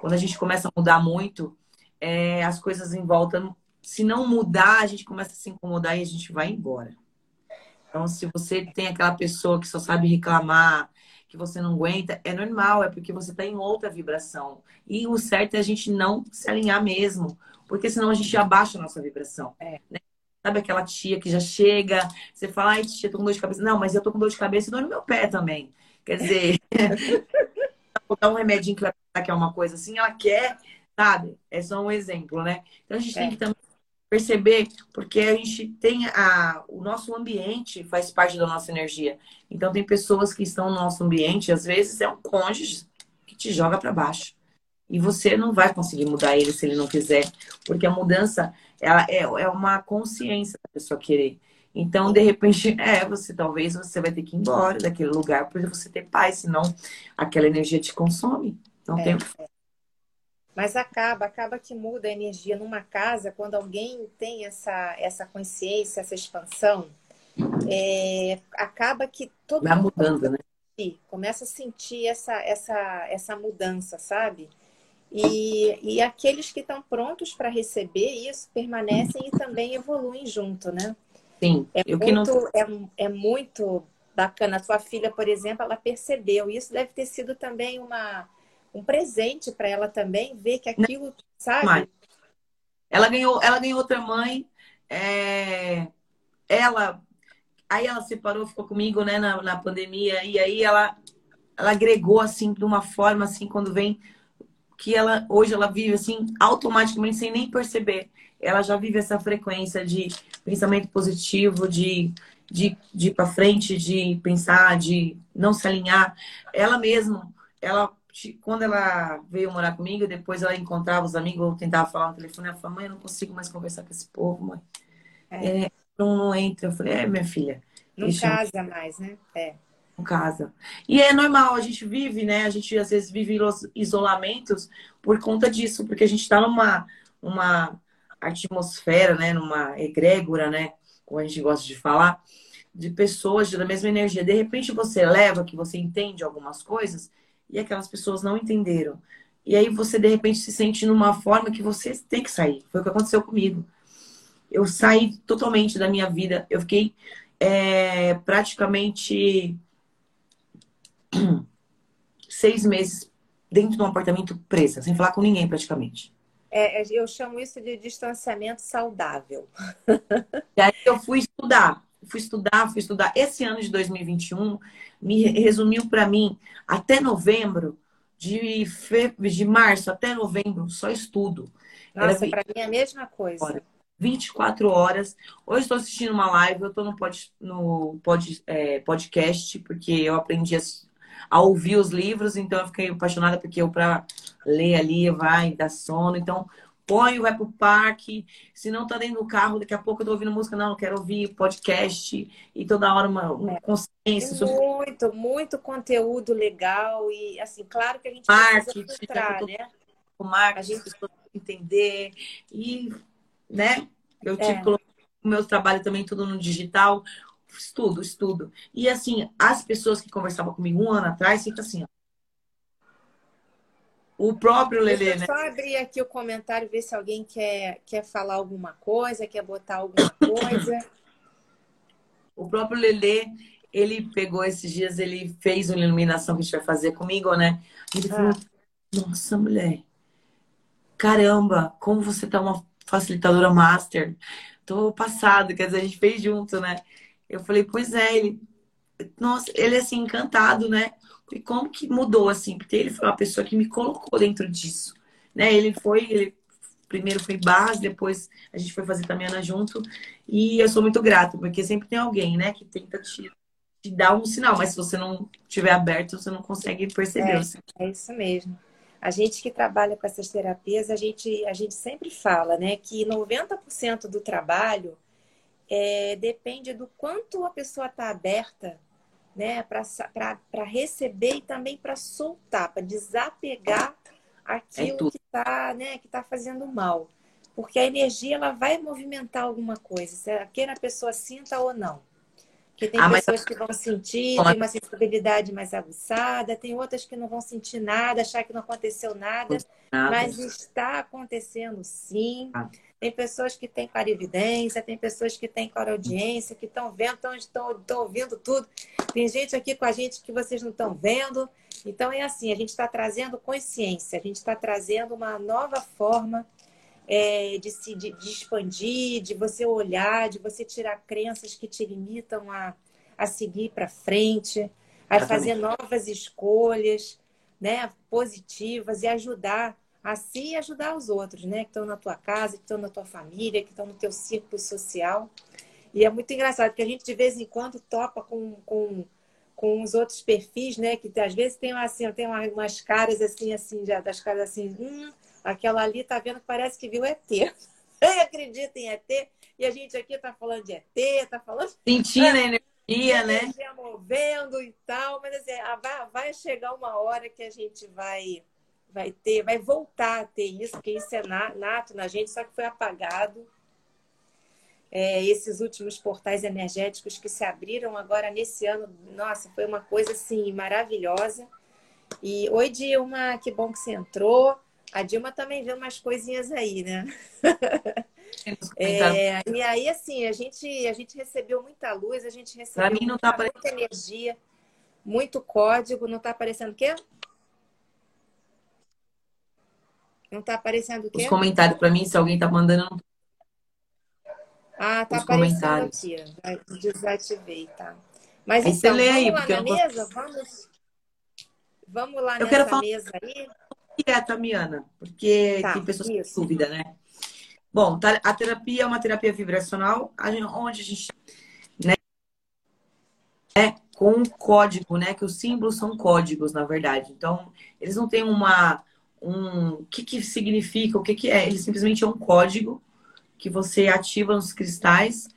S2: Quando a gente começa a mudar muito, é, as coisas em volta se não mudar, a gente começa a se incomodar e a gente vai embora. Então, se você tem aquela pessoa que só sabe reclamar, que você não aguenta, é normal, é porque você está em outra vibração. E o certo é a gente não se alinhar mesmo, porque senão a gente abaixa a nossa vibração. É. Né? Sabe aquela tia que já chega, você fala, ai, tia, tô com dor de cabeça. Não, mas eu tô com dor de cabeça e dor no meu pé também. Quer dizer, (laughs) vou dar um remedinho que vai pensar que é uma coisa assim, ela quer, sabe? É só um exemplo, né? Então a gente é. tem que também perceber, porque a gente tem a, o nosso ambiente faz parte da nossa energia. Então tem pessoas que estão no nosso ambiente, às vezes é um cônjuge que te joga para baixo. E você não vai conseguir mudar ele se ele não quiser, porque a mudança ela é, é uma consciência da pessoa querer. Então, de repente, (laughs) é, você talvez você vai ter que ir embora daquele lugar para você ter paz, senão aquela energia te consome. Não é, tem
S1: é. Mas acaba, acaba que muda a energia numa casa quando alguém tem essa, essa consciência, essa expansão. É, acaba que todo
S2: vai mudando, né?
S1: Começa a sentir essa, essa, essa mudança, sabe? E, e aqueles que estão prontos para receber isso permanecem e também evoluem junto, né?
S2: Sim.
S1: É, eu muito, não... é, é muito bacana. A sua filha, por exemplo, ela percebeu. Isso deve ter sido também uma, um presente para ela também, ver que aquilo, sabe?
S2: Ela ganhou, ela ganhou outra mãe. É... Ela. Aí ela separou, ficou comigo, né, na, na pandemia. E aí ela, ela agregou, assim, de uma forma, assim, quando vem que ela hoje ela vive assim automaticamente sem nem perceber. Ela já vive essa frequência de pensamento positivo, de de, de ir para frente, de pensar, de não se alinhar. Ela mesma, ela quando ela veio morar comigo, depois ela encontrava os amigos, ou tentava falar no telefone, ela falou, mãe, eu não consigo mais conversar com esse povo, mãe. É. É, não, não entra. Eu falei, é, minha filha.
S1: Não casa mais, né? É
S2: casa. E é normal, a gente vive, né? A gente às vezes vive isolamentos por conta disso, porque a gente está numa uma atmosfera, né? Numa egrégora, né? Como a gente gosta de falar, de pessoas da mesma energia. De repente você leva que você entende algumas coisas e aquelas pessoas não entenderam. E aí você de repente se sente numa forma que você tem que sair. Foi o que aconteceu comigo. Eu saí totalmente da minha vida. Eu fiquei é, praticamente (clears throat) seis meses dentro de um apartamento presa, sem falar com ninguém praticamente.
S1: É, é eu chamo isso de distanciamento saudável. (laughs)
S2: E aí eu fui estudar, fui estudar, fui estudar. Esse ano de 2021 me resumiu para mim até novembro, de, fe... de março até novembro, só estudo.
S1: Nossa, para mim é a mesma coisa.
S2: 24 horas. Hoje estou assistindo uma live, eu estou no, pod, no pod, é, podcast, porque eu aprendi a a ouvir os livros, então eu fiquei apaixonada porque eu para ler ali vai dar sono, então põe, vai pro parque, se não tá dentro do carro, daqui a pouco eu tô ouvindo música, não, eu quero ouvir podcast e toda hora uma, uma é. consciência.
S1: Sobre... Muito, muito conteúdo legal e assim, claro que a gente
S2: marketing, filtrar, né? O marketing, a gente entender e, né? Eu tive é. que colocar o meu trabalho também tudo no digital, estudo, estudo. E assim, as pessoas que conversavam comigo um ano atrás, fica assim, ó. O próprio Lelê,
S1: né? só abrir aqui o comentário, ver se alguém quer, quer falar alguma coisa, quer botar alguma coisa.
S2: o próprio Lelê, ele pegou esses dias, ele fez uma iluminação que a gente vai fazer comigo, né? Ele falou, ah. nossa, mulher, caramba, como você tá uma facilitadora master. Tô passado, quer dizer, a gente fez junto, né? Eu falei, pois é, ele, nossa, ele é assim, encantado, né? E como que mudou, assim? Porque ele foi uma pessoa que me colocou dentro disso, né? Ele foi, ele primeiro foi base, depois a gente foi fazer também Ana junto. E eu sou muito grata, porque sempre tem alguém, né, que tenta te, te dar um sinal, mas se você não estiver aberto, você não consegue perceber. É,
S1: assim. é isso mesmo. A gente que trabalha com essas terapias, a gente, a gente sempre fala, né, que 90% do trabalho é, depende do quanto a pessoa está aberta né, para receber e também para soltar, para desapegar aquilo é que está né, que tá fazendo mal. Porque a energia ela vai movimentar alguma coisa, quer a pessoa sinta ou não. Porque tem ah, pessoas mas... que vão sentir, tem uma sensibilidade mais aguçada, tem outras que não vão sentir nada, achar que não aconteceu nada, nada. mas está acontecendo sim. Ah. Tem pessoas que têm clarividência, tem pessoas que têm clareaudiência, que estão vendo, estão ouvindo tudo. Tem gente aqui com a gente que vocês não estão vendo. Então é assim, a gente está trazendo consciência, a gente está trazendo uma nova forma é, de se de, de, expandir, de você olhar, de você tirar crenças que te limitam a, a seguir para frente, a fazer novas escolhas, né, positivas e ajudar a si e ajudar os outros, né, que estão na tua casa, que estão na tua família, que estão no teu círculo social. E é muito engraçado que a gente de vez em quando topa com, com, com os outros perfis, né, que às vezes tem assim, tem umas caras assim, assim, já, das caras assim, hum, aquela ali tá vendo que parece que viu ET. Quem (laughs) acredita em ET? E a gente aqui tá falando de ET, tá falando.
S2: Sentindo a energia, né?
S1: Energia movendo e tal, mas assim, vai, vai chegar uma hora que a gente vai vai ter, vai voltar a ter isso, porque isso é nato na gente, só que foi apagado. É, esses últimos portais energéticos que se abriram agora nesse ano, nossa, foi uma coisa assim maravilhosa. E oi, Dilma, que bom que você entrou. A Dilma também vê umas coisinhas aí, né? (laughs) É, e aí, assim, a gente, a gente recebeu muita luz, a gente recebeu
S2: mim não tá
S1: muita, muita energia, muito código. Não está aparecendo o quê? Não está aparecendo o quê?
S2: Os comentários para mim, se alguém está mandando.
S1: Ah, tá Os aparecendo comentários. aqui. Desativei, tá? Mas
S2: aí
S1: então,
S2: você lê
S1: vamos
S2: aí,
S1: lá
S2: porque
S1: na mesa? Vamos, vamos lá
S2: eu
S1: nessa
S2: quero falar...
S1: mesa aí?
S2: É, Tamiana? Porque
S1: Tá,
S2: tem pessoas
S1: isso.
S2: com dúvida, né? Bom, tá- a terapia é uma terapia vibracional, onde a gente, né, é com um código, né? Que os símbolos são códigos, na verdade. Então, eles não têm uma, um, o que que significa, o que que é. Ele simplesmente é um código que você ativa nos cristais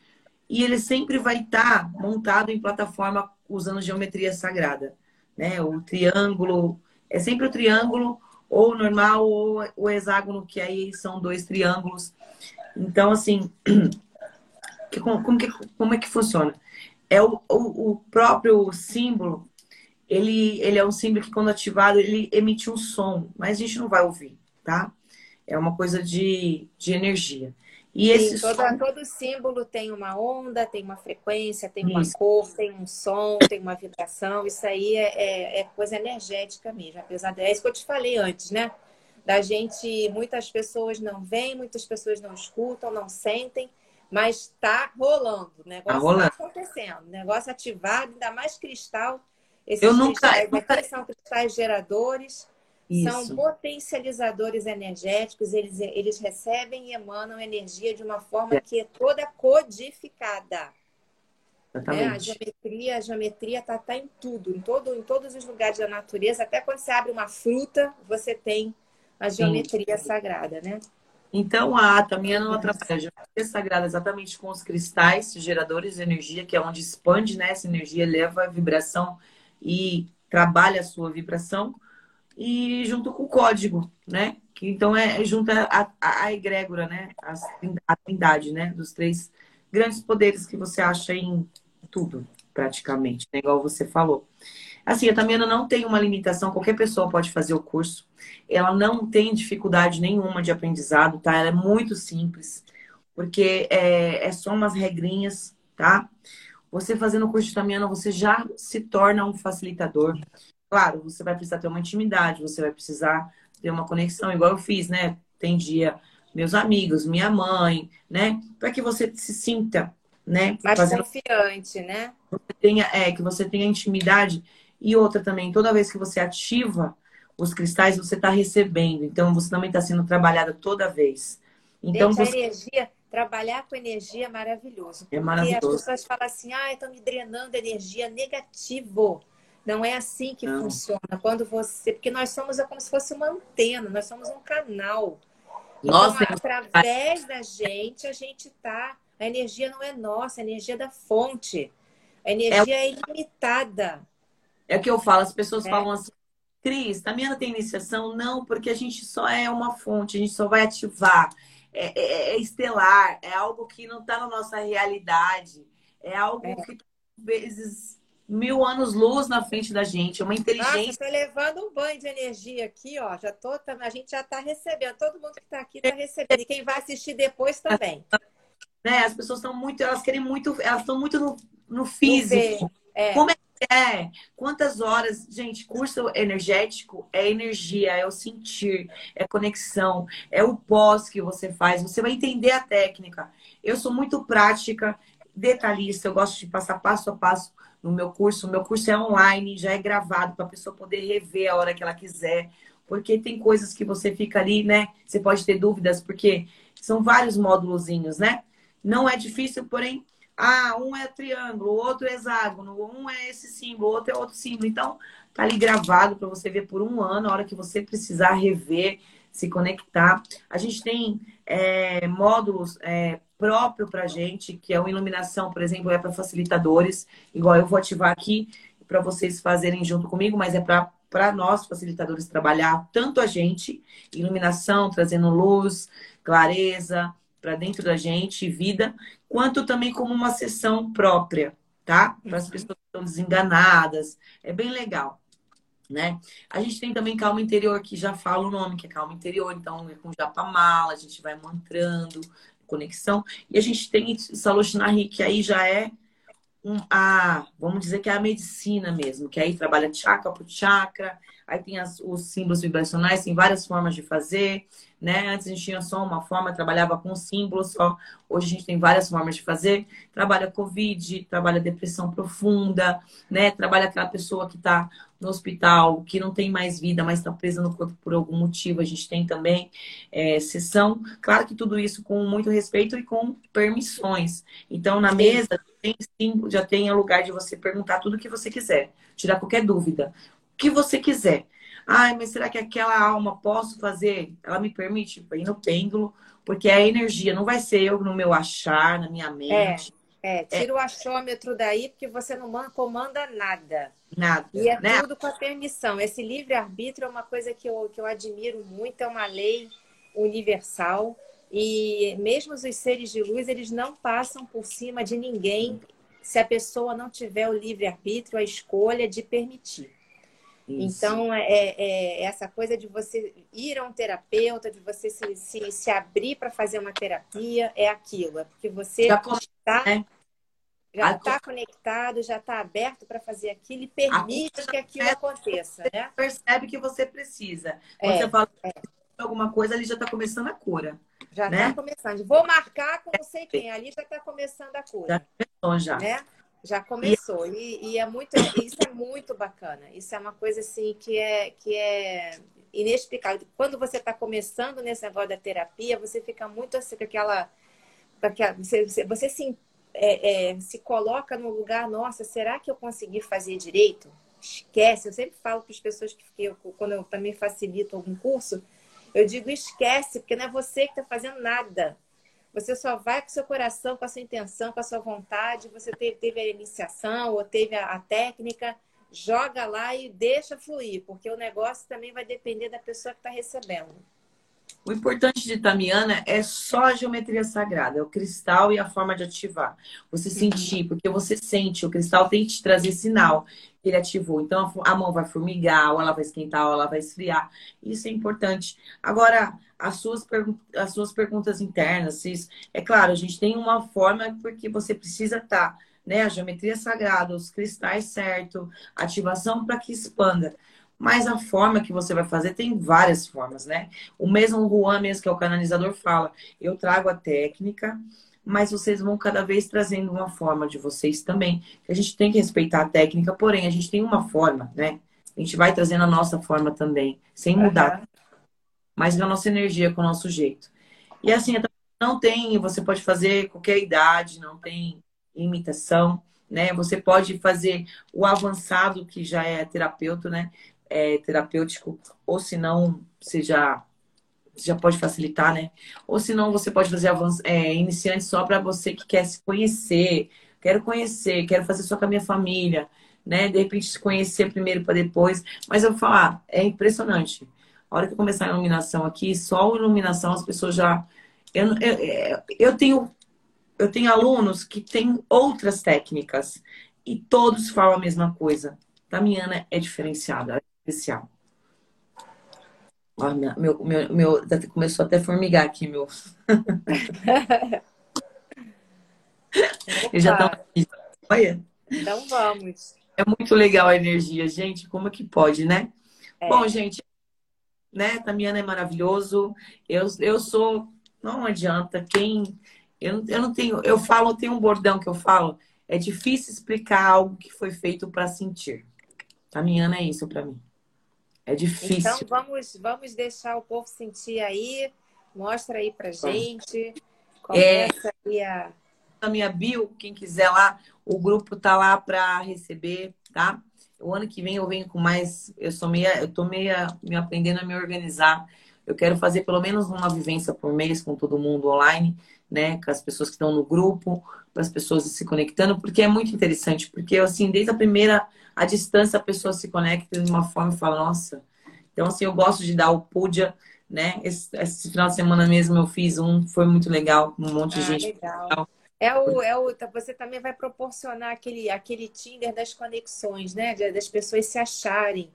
S2: e ele sempre vai estar montado em plataforma usando geometria sagrada, né? O triângulo, é sempre o triângulo ou normal ou o hexágono, que aí são dois triângulos. Então, assim, (clears throat) que, como, que, como é que funciona? É o, o, o, próprio símbolo, ele, ele é um símbolo que, quando ativado, ele emite um som, mas a gente não vai ouvir, tá? É uma coisa de, de energia. E esse
S1: Sim, todo,
S2: som...
S1: todo símbolo tem uma onda, tem uma frequência, tem
S2: Isso.
S1: uma cor, tem um som, tem uma vibração. Isso aí é, é, é coisa energética mesmo. Apesar de, é isso que eu te falei antes, né? Da gente, muitas pessoas não veem, muitas pessoas não escutam, não sentem, mas está rolando. O negócio
S2: Tá
S1: está
S2: rolando.
S1: acontecendo. Negócio ativado, ainda mais cristal. Esses
S2: Eu nunca-
S1: cristais
S2: nunca-
S1: aqui são cristais geradores. São
S2: Isso.
S1: potencializadores energéticos, eles, eles recebem e emanam energia de uma forma
S2: É.
S1: que é toda codificada. Né? A geometria, a geometria tá, tá em tudo, em, todo, em todos os lugares da natureza. Até quando você abre uma fruta, você tem a geometria sagrada, né?
S2: Então, a Tamiana ela trabalha a geometria sagrada exatamente com os cristais geradores de energia, que é onde expande né, essa energia, leva a vibração e trabalha a sua vibração, e junto com o código, né? Que então é, é junto a, a, a egrégora, né? As- A trindade, né? Dos três grandes poderes que você acha em tudo, praticamente, né? Igual você falou. Assim, a Tamiana não tem uma limitação, qualquer pessoa pode fazer o curso. Ela não tem dificuldade nenhuma de aprendizado, tá? Ela é muito simples, porque é, é só umas regrinhas, tá? Você fazendo o curso de Tamiana, você já se torna um facilitador. Claro, você vai precisar ter uma intimidade, você vai precisar ter uma conexão, igual eu fiz, né? Tem dia meus amigos, minha mãe, né? Para que você se sinta, né?
S1: Mais
S2: Fazendo
S1: confiante, né?
S2: tenha, é, que você tenha intimidade. E outra também, toda vez que você ativa os cristais, você está recebendo. Então, você também está sendo trabalhada toda vez. Então,
S1: Gente,
S2: você...
S1: energia, trabalhar com energia é maravilhoso.
S2: É
S1: Porque
S2: maravilhoso.
S1: as pessoas falam assim, ah, estão me drenando energia negativo. Não é assim que
S2: Não.
S1: funciona. Quando você. Porque nós somos é como se fosse uma antena, nós somos um canal.
S2: Nossa,
S1: então, através da gente, a gente tá. A energia não é nossa, a energia é da fonte. A energia é, ilimitada.
S2: é o que eu falo, as pessoas
S1: É.
S2: falam assim, Cris, Tamiana tem iniciação? Não, porque a gente só é uma fonte, a gente só vai ativar. É, é- é estelar, é algo que não está na nossa realidade. É algo
S1: É.
S2: que, às vezes, mil anos luz na frente da gente. É uma
S1: Nossa,
S2: inteligência.
S1: tô levando um banho de energia aqui, ó. Já tô, tá- a gente já tá recebendo. Todo mundo que tá aqui tá recebendo. E quem vai assistir depois também.
S2: né? As pessoas estão muito, elas querem muito, elas estão muito no, no físico.
S1: É.
S2: Como é que É, quantas horas, gente, curso energético é energia, é o sentir, é conexão, é o pós que você faz, você vai entender a técnica. Eu sou muito prática, detalhista, eu gosto de passar passo a passo no meu curso. O meu curso é online, já é gravado para a pessoa poder rever a hora que ela quiser, porque tem coisas que você fica ali, né? Você pode ter dúvidas, porque são vários módulozinhos, né? Não é difícil, porém ah, um é triângulo, outro é hexágono, um é esse símbolo, outro é outro símbolo. Então, tá ali gravado para você ver por um ano, a hora que você precisar rever, se conectar. A gente tem é, módulos é, próprio para gente, que é o iluminação, por exemplo, é para facilitadores. Igual eu vou ativar aqui para vocês fazerem junto comigo, mas é para para nós facilitadores trabalhar tanto a gente, iluminação, trazendo luz, clareza, para dentro da gente, vida, quanto também como uma sessão própria, tá? Para as uhum. pessoas que estão desenganadas. É bem legal. Né? A gente tem também calma interior, que já fala o nome, que é calma interior, então é com japamala, a gente vai mantrando, conexão. E a gente tem Saloshinari, que aí já é um, a, vamos dizer que é a medicina mesmo, que aí trabalha chakra por chakra, aí tem as, os símbolos vibracionais, tem várias formas de fazer, né? Antes a gente tinha só uma forma, trabalhava com símbolos só, hoje a gente tem várias formas de fazer, trabalha Covid, trabalha depressão profunda, né? Trabalha aquela pessoa que está no hospital, que não tem mais vida, mas está presa no corpo por algum motivo, a gente tem também é, sessão. Claro que tudo isso com muito respeito e com permissões. Então, na mesa, tem, já tem o lugar de você perguntar tudo o que você quiser, tirar qualquer dúvida que você quiser. Ai, mas será que aquela alma posso fazer? Ela me permite ir no pêndulo, porque é a energia, não vai ser eu no meu achar, na minha é, mente.
S1: É, é tira é. o achômetro daí, porque você não comanda nada.
S2: Nada.
S1: E é né? tudo com a permissão. Esse livre-arbítrio é uma coisa que eu, que eu admiro muito, é uma lei universal. E mesmo os seres de luz, eles não passam por cima de ninguém se a pessoa não tiver o livre-arbítrio, a escolha de permitir. Isso. Então, é, é, é, essa coisa de você ir a um terapeuta, de você se, se, se abrir para fazer uma terapia, é aquilo. É porque você já está né? já tá conectado, já está aberto para fazer aquilo e permite que aquilo aconteça. Você né?
S2: percebe que você precisa. Quando é, você fala é. alguma coisa, ali já está começando a cura.
S1: Já está né? começando. Vou marcar com não sei quem, ali já está começando a cura.
S2: Já começou, já.
S1: Né? Já começou. E, e, é muito, isso é muito bacana. Isso é uma coisa assim que é, que é inexplicável. Quando você está começando nesse negócio da terapia, você fica muito assim com aquela. Com aquela você, você se, é, é, se coloca no lugar, nossa, será que eu consegui fazer direito? Esquece. Eu sempre falo para as pessoas que, que eu, quando eu também facilito algum curso, eu digo esquece, porque não é você que está fazendo nada. Você só vai com seu coração, com a sua intenção, com a sua vontade. Você teve, teve a iniciação ou teve a, a técnica, joga lá e deixa fluir, porque o negócio também vai depender da pessoa que está recebendo.
S2: O importante de Tamiana é só a geometria sagrada, é o cristal e a forma de ativar. Você sentir, porque você sente, o cristal tem que te trazer sinal ele ativou. Então a mão vai formigar, ou ela vai esquentar, ou ela vai esfriar. Isso é importante. Agora, as suas, as suas perguntas internas, isso, é claro, a gente tem uma forma porque você precisa estar, tá, né? A geometria sagrada, os cristais certo, ativação para que expanda. Mas a forma que você vai fazer tem várias formas, né? O mesmo Juan, mesmo que é o canalizador, fala: eu trago a técnica, mas vocês vão cada vez trazendo uma forma de vocês também. A gente tem que respeitar a técnica, porém, a gente tem uma forma, né? A gente vai trazendo a nossa forma também, sem mudar. Uhum. Mas na nossa energia, com o nosso jeito. E assim, não tem, você pode fazer qualquer idade, não tem limitação, né? Você pode fazer o avançado, que já é terapeuta, né? é, terapêutico, ou se não, você já, pode facilitar, né? Ou se não, você pode fazer é, iniciante só para você que quer se conhecer, quero conhecer, quero fazer só com a minha família, né? De repente se conhecer primeiro para depois. Mas eu vou falar, é impressionante. A hora que eu começar a iluminação aqui, só a iluminação as pessoas já. Eu, eu, eu tenho eu tenho alunos que têm outras técnicas e todos falam a mesma coisa. Tamiana é diferenciada especial. Ó, meu, meu, meu, começou até a formigar aqui, meu. (laughs)
S1: Eu já tô... Olha. Então vamos.
S2: É muito legal a energia, gente. Como é que pode, né? É. Bom, gente, né? Tamiana é maravilhoso. Eu, eu sou. Não adianta. Quem. Eu, eu não tenho. Eu falo, tem um bordão que eu falo. É difícil explicar algo que foi feito para sentir. Tamiana é isso para mim. É difícil.
S1: Então vamos, vamos deixar o povo sentir aí. Mostra aí pra gente. Começa é, aí a.
S2: Na minha bio, quem quiser lá, o grupo tá lá para receber, tá? O ano que vem eu venho com mais. Eu sou meia, eu tô meia me aprendendo a me organizar. Eu quero fazer pelo menos uma vivência por mês com todo mundo online, né? Com as pessoas que estão no grupo, com as pessoas se conectando, porque é muito interessante. Porque, assim, desde a primeira, a distância, a pessoa se conecta de uma forma e fala, nossa. Então, assim, eu gosto de dar o pudia, né? Esse, esse final de semana mesmo eu fiz um, foi muito legal, um monte de ah, gente.
S1: Legal. É o, é o, você também vai proporcionar aquele, aquele Tinder das conexões, né? Das pessoas se acharem,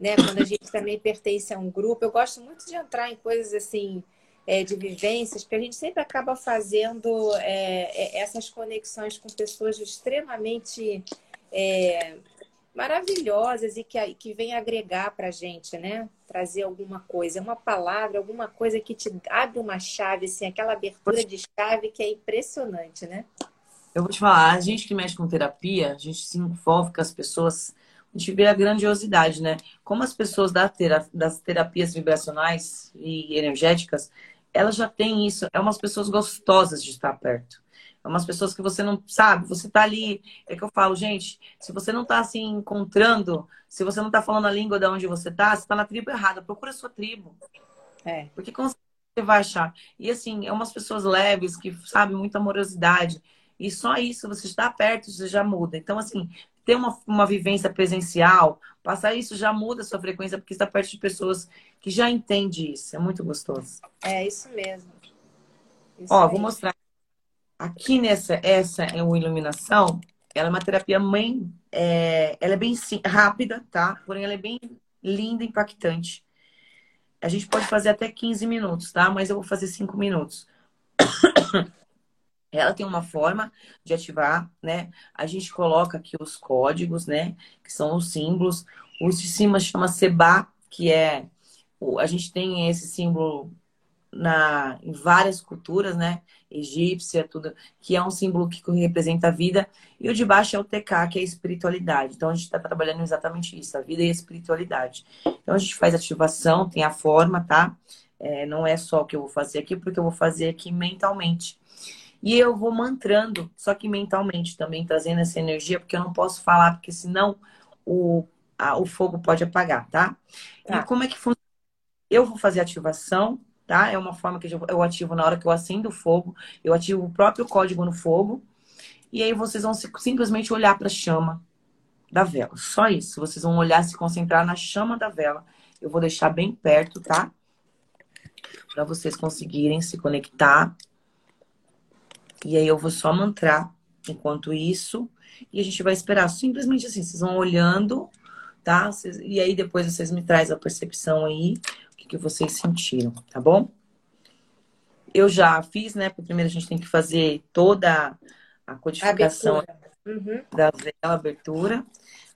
S1: né? Quando a gente também pertence a um grupo. Eu gosto muito de entrar em coisas assim, é, de vivências, porque a gente sempre acaba fazendo é, é essas conexões com pessoas extremamente é, maravilhosas e que, que vem agregar para a gente, né? Trazer alguma coisa, uma palavra, alguma coisa que te abre uma chave, assim, aquela abertura de chave que é impressionante, né?
S2: Eu vou te falar, a gente que mexe com terapia, a gente se envolve com as pessoas, a gente vê a grandiosidade, né? Como as pessoas das terapias vibracionais e energéticas, elas já têm isso, é umas pessoas gostosas de estar perto. É umas pessoas que você não sabe, você tá ali. É que eu falo, gente, se você não tá se assim, encontrando, se você não tá falando a língua de onde você tá, você tá na tribo errada. Procura a sua tribo. É. Porque com você vai achar. E assim, é umas pessoas leves, que sabem muita amorosidade. E só isso, você está perto, você já muda. Então, assim, ter uma, uma vivência presencial, passar isso já muda a sua frequência, porque está perto de pessoas que já entendem isso. É muito gostoso.
S1: É isso mesmo.
S2: Isso Ó, vou mostrar Aqui nessa, essa é uma iluminação, ela é uma terapia mãe, é, ela é bem sim, rápida, tá? Porém, ela é bem linda, impactante. A gente pode fazer até 15 minutos, tá? Mas eu vou fazer 5 minutos. (coughs) Ela tem uma forma de ativar, né? A gente coloca aqui os códigos, né? Que são os símbolos. Os de cima chama Seba, que é. A gente tem esse símbolo na, em várias culturas, né? Egípcia, tudo, que é um símbolo que representa a vida. E o de baixo é o TK, que é a espiritualidade. Então a gente está trabalhando exatamente isso, a vida e a espiritualidade. Então a gente faz ativação, tem a forma, tá? É, não é só o que eu vou fazer aqui, porque eu vou fazer aqui mentalmente. E eu vou mantrando, só que mentalmente também, trazendo essa energia, porque eu não posso falar, porque senão o, a, o fogo pode apagar, tá? tá? E como é que funciona? Eu vou fazer ativação, tá? É uma forma que eu ativo na hora que eu acendo o fogo, eu ativo o próprio código no fogo, e aí vocês vão simplesmente olhar para a chama da vela. Só isso. Vocês vão olhar, se concentrar na chama da vela. Eu vou deixar bem perto, tá? Para vocês conseguirem se conectar. E aí eu vou só mantrar enquanto isso. E a gente vai esperar simplesmente assim. Vocês vão olhando, tá? E aí depois vocês me trazem a percepção aí que vocês sentiram, tá bom? Eu já fiz, né? Porque primeiro a gente tem que fazer toda a codificação uhum. da vela, abertura.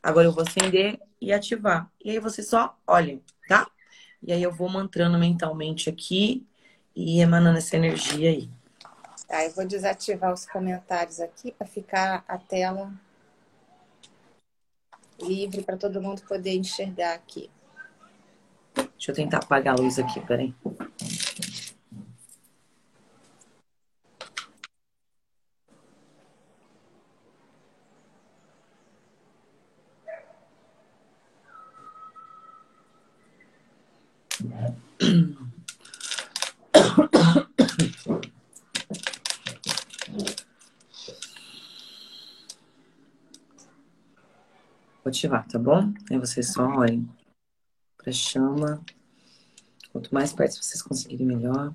S2: Agora eu vou acender e ativar. E aí você só olhem, tá? E aí eu vou mantrando mentalmente aqui e emanando essa energia aí.
S1: Tá, eu vou desativar os comentários aqui para ficar a tela livre para todo mundo poder enxergar aqui.
S2: Deixa eu tentar apagar a luz aqui, peraí. Ativar, tá bom? Aí vocês só olhem para chama. Quanto mais perto vocês conseguirem, melhor.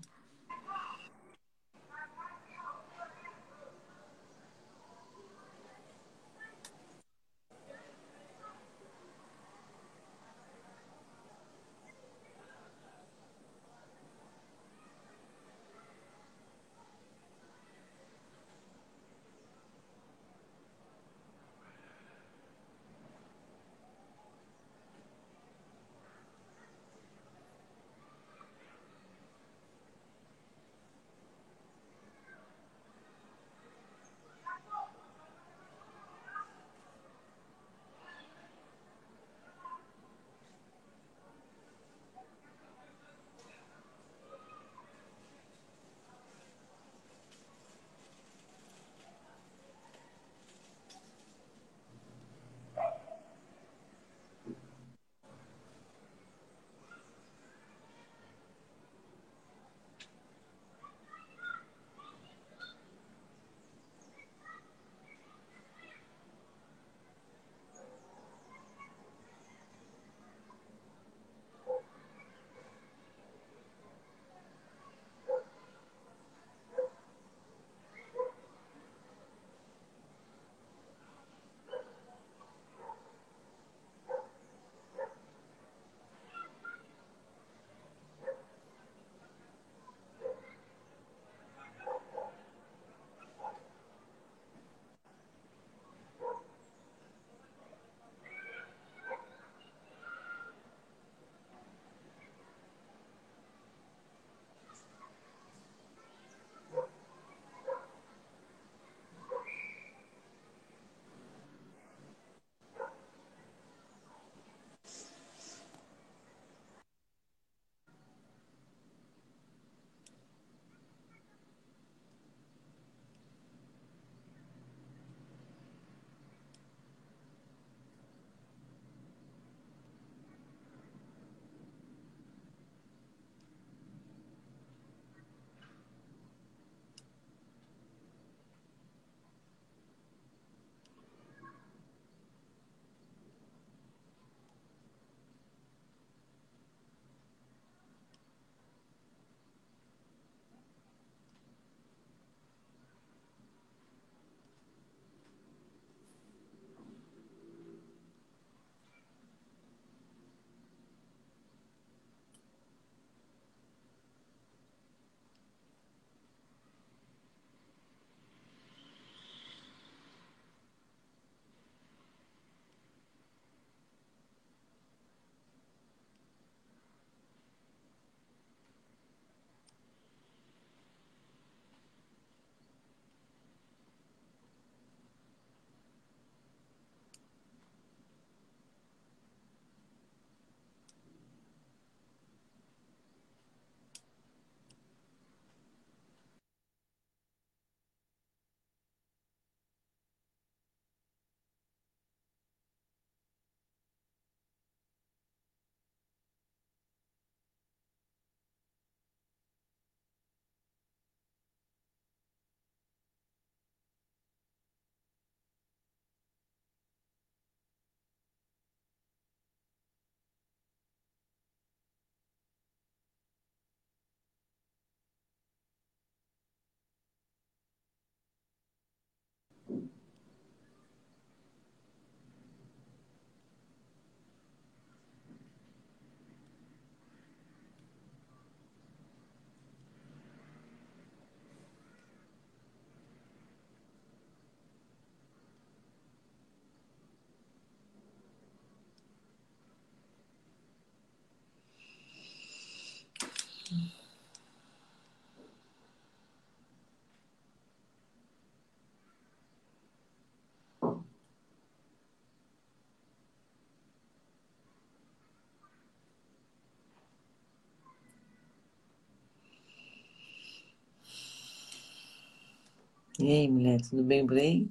S2: E aí, mulher, tudo bem por aí?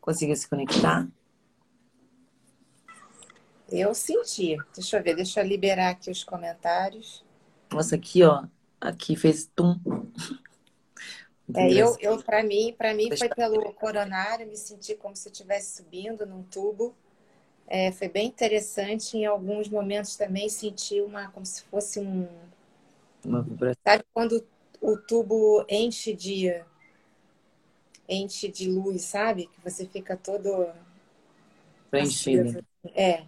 S2: Conseguiu se conectar?
S1: Eu senti. Deixa eu ver, deixa eu liberar aqui os comentários.
S2: Nossa, aqui, ó. Aqui fez tum.
S1: É, eu, eu para mim, para mim foi pelo coronário, me senti como se eu estivesse subindo num tubo. É, foi bem interessante. Em alguns momentos também senti uma, como se fosse um.
S2: Uma vibração.
S1: Sabe quando o tubo enche de enche de luz, sabe? Que você fica todo
S2: preenchido.
S1: É.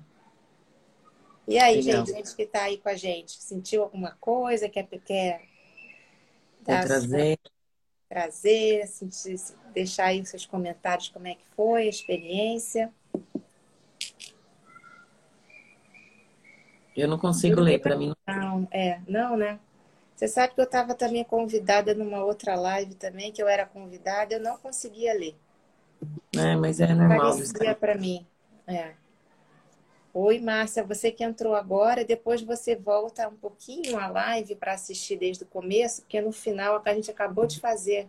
S1: E aí, Legal. gente, gente que está aí com a gente, sentiu alguma coisa? Quer, quer
S2: dar, trazer?
S1: Trazer, sentir, deixar aí os seus comentários como é que foi a experiência.
S2: Eu não consigo ler, para mim.
S1: Não, é, não, né? Você sabe que eu estava também convidada numa outra live também, que eu era convidada, eu não conseguia ler.
S2: É, mas é normal.
S1: Parecia para mim. É. Oi, Márcia, você que entrou agora, depois você volta um pouquinho a live para assistir desde o começo, porque no final a gente acabou de fazer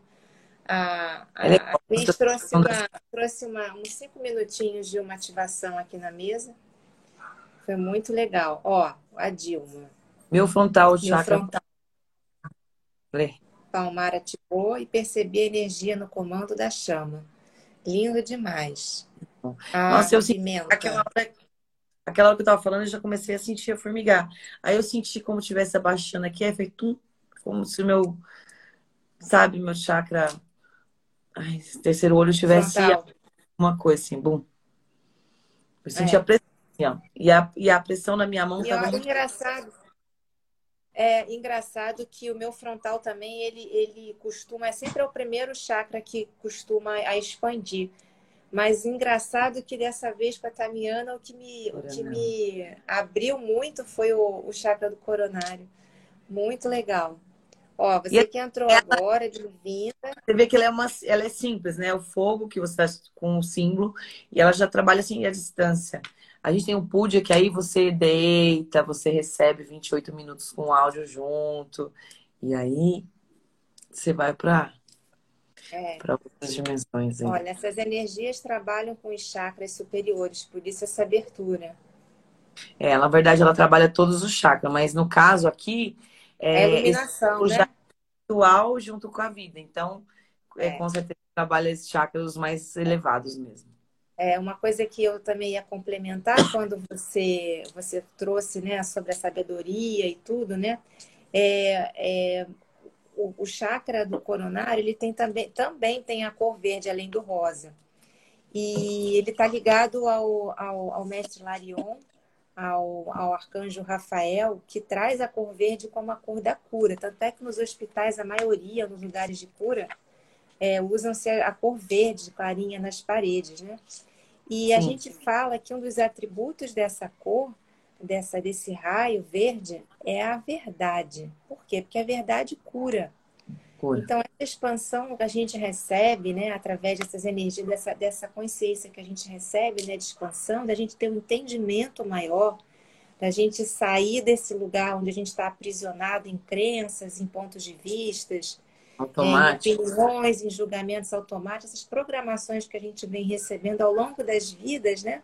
S1: a, a, a Cris trouxe, uma, trouxe uma, uns cinco minutinhos de uma ativação aqui na mesa. Foi muito legal. Ó, a Dilma.
S2: Meu frontal, Meu chakra.
S1: Lê. Palmar ativou e percebi a energia no comando da chama. Lindo demais.
S2: Ah, Nossa, eu senti aquela hora, aquela hora que eu tava falando, eu já comecei a sentir a formigar. Aí eu senti como estivesse abaixando aqui, aí foi tum, como se o meu, sabe, meu chakra, ai, terceiro olho tivesse uma coisa assim, bum. Eu senti é. a pressão, assim, ó. E a, e a pressão na minha mão estava muito...
S1: engraçado é engraçado que o meu frontal também, ele, ele costuma, é sempre o primeiro chakra que costuma a expandir. Mas engraçado que dessa vez para a Tamiana, o que me, o que me abriu muito foi o, o chakra do coronário. Muito legal. Ó, você e que entrou ela, agora, bem-vinda.
S2: Você vê que ela é, uma, ela é simples, né? O fogo que você está com o símbolo, e ela já trabalha assim à distância. A gente tem um Pudia que aí você deita, você recebe 28 minutos com áudio junto. E aí você vai para é. para outras dimensões. Aí.
S1: Olha, essas energias trabalham com os chakras superiores, por isso essa abertura.
S2: É, na verdade ela trabalha todos os chakras, mas no caso aqui
S1: é, é iluminação, né?
S2: Atual junto com a vida. Então, é. é. com certeza trabalha esses chakras mais elevados mesmo.
S1: É uma coisa que eu também ia complementar quando você você trouxe, né, sobre a sabedoria e tudo, né? É, é o, o, chakra do coronário ele tem também também tem a cor verde além do rosa e ele está ligado ao, ao, ao, mestre Larion, ao, ao arcanjo Rafael, que traz a cor verde como a cor da cura. Tanto é que nos hospitais, a maioria, nos lugares de cura, é, usam-se a cor verde clarinha nas paredes, né? E Sim. a gente fala que um dos atributos dessa cor, dessa desse raio verde, é a verdade. Por quê? Porque a verdade cura. cura. Então, essa expansão que a gente recebe, né, através dessas energias, dessa, dessa consciência que a gente recebe, né, de expansão, da gente ter um entendimento maior, da gente sair desse lugar onde a gente está aprisionado em crenças, em pontos de vistas,
S2: Automático.
S1: em opiniões, em julgamentos automáticos, essas programações que a gente vem recebendo ao longo das vidas, né?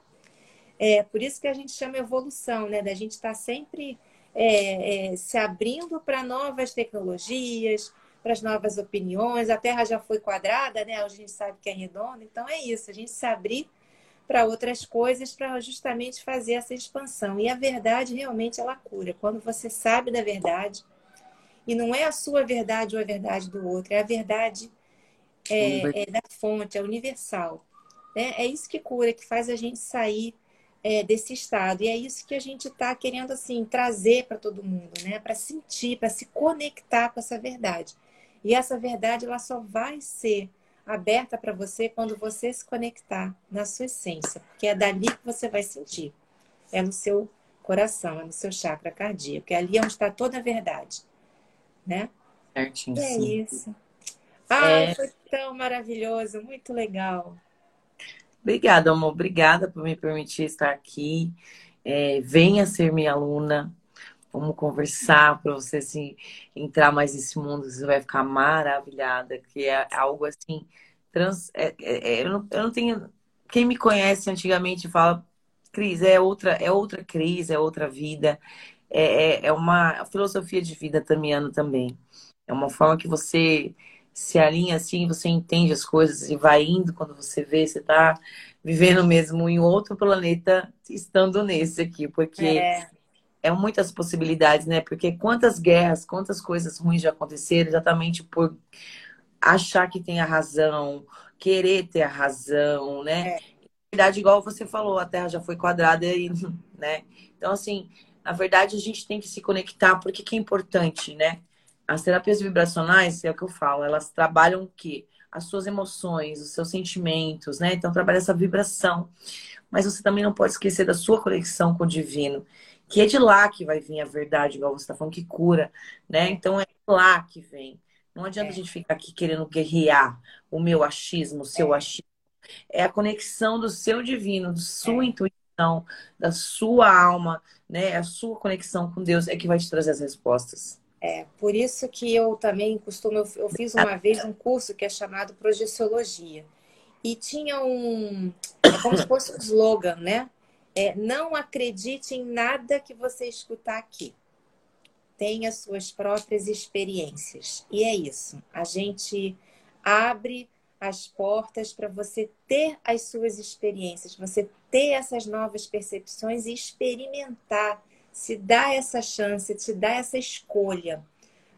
S1: É por isso que a gente chama evolução, né? Da gente estar tá sempre é, é, se abrindo para novas tecnologias, para as novas opiniões. A Terra já foi quadrada, né? Hoje a gente sabe que é redonda. Então é isso, a gente se abrir para outras coisas para justamente fazer essa expansão. E a verdade realmente ela cura. Quando você sabe da verdade, e não é a sua verdade ou a verdade do outro, é a verdade é, é da fonte, é universal. Né? É isso que cura, que faz a gente sair é, desse estado. E é isso que a gente está querendo assim trazer para todo mundo, né? Para sentir, para se conectar com essa verdade. E essa verdade ela só vai ser aberta para você quando você se conectar na sua essência, porque é dali que você vai sentir. É no seu coração, é no seu chakra cardíaco, é ali onde está toda a verdade né?
S2: Certinho.
S1: É sim. isso. Ah, é... foi tão maravilhoso, muito legal.
S2: Obrigada, amor. Obrigada por me permitir estar aqui. É, venha ser minha aluna. Vamos conversar para você assim, entrar mais nesse mundo, você vai ficar maravilhada, que é algo assim. Trans, é, é, é eu, não, eu não tenho. Quem me conhece antigamente fala, Cris, é outra, é outra crise, é outra vida. É, é, é uma filosofia de vida tamiano também. É uma forma que você se alinha assim, você entende as coisas e vai indo quando você vê, você está vivendo mesmo em outro planeta, estando nesse aqui, porque é. é. muitas possibilidades, né? Porque quantas guerras, quantas coisas ruins já aconteceram exatamente por achar que tem a razão, querer ter a razão, né? É. Na verdade, igual você falou, a Terra já foi quadrada e, (laughs) né? Então, assim, na verdade, a gente tem que se conectar porque que é importante, né? As terapias vibracionais, é o que eu falo, elas trabalham o quê? As suas emoções, os seus sentimentos, né? Então, trabalha essa vibração. Mas você também não pode esquecer da sua conexão com o divino, que é de lá que vai vir a verdade, igual você está falando, que cura, né? Então, é lá que vem. Não adianta é. a gente ficar aqui querendo guerrear o meu achismo, o seu é. achismo. É a conexão do seu divino, da sua é. intuição, da sua alma, né? A sua conexão com Deus é que vai te trazer as respostas.
S1: É, por isso que eu também costumo, eu, eu fiz uma vez um curso que é chamado Projeciologia. E tinha um, é como se fosse um slogan, né? É, não acredite em nada que você escutar aqui. Tenha suas próprias experiências. E é isso. A gente abre as portas para você ter as suas experiências, você ter essas novas percepções e experimentar se dá essa chance, te dá essa escolha,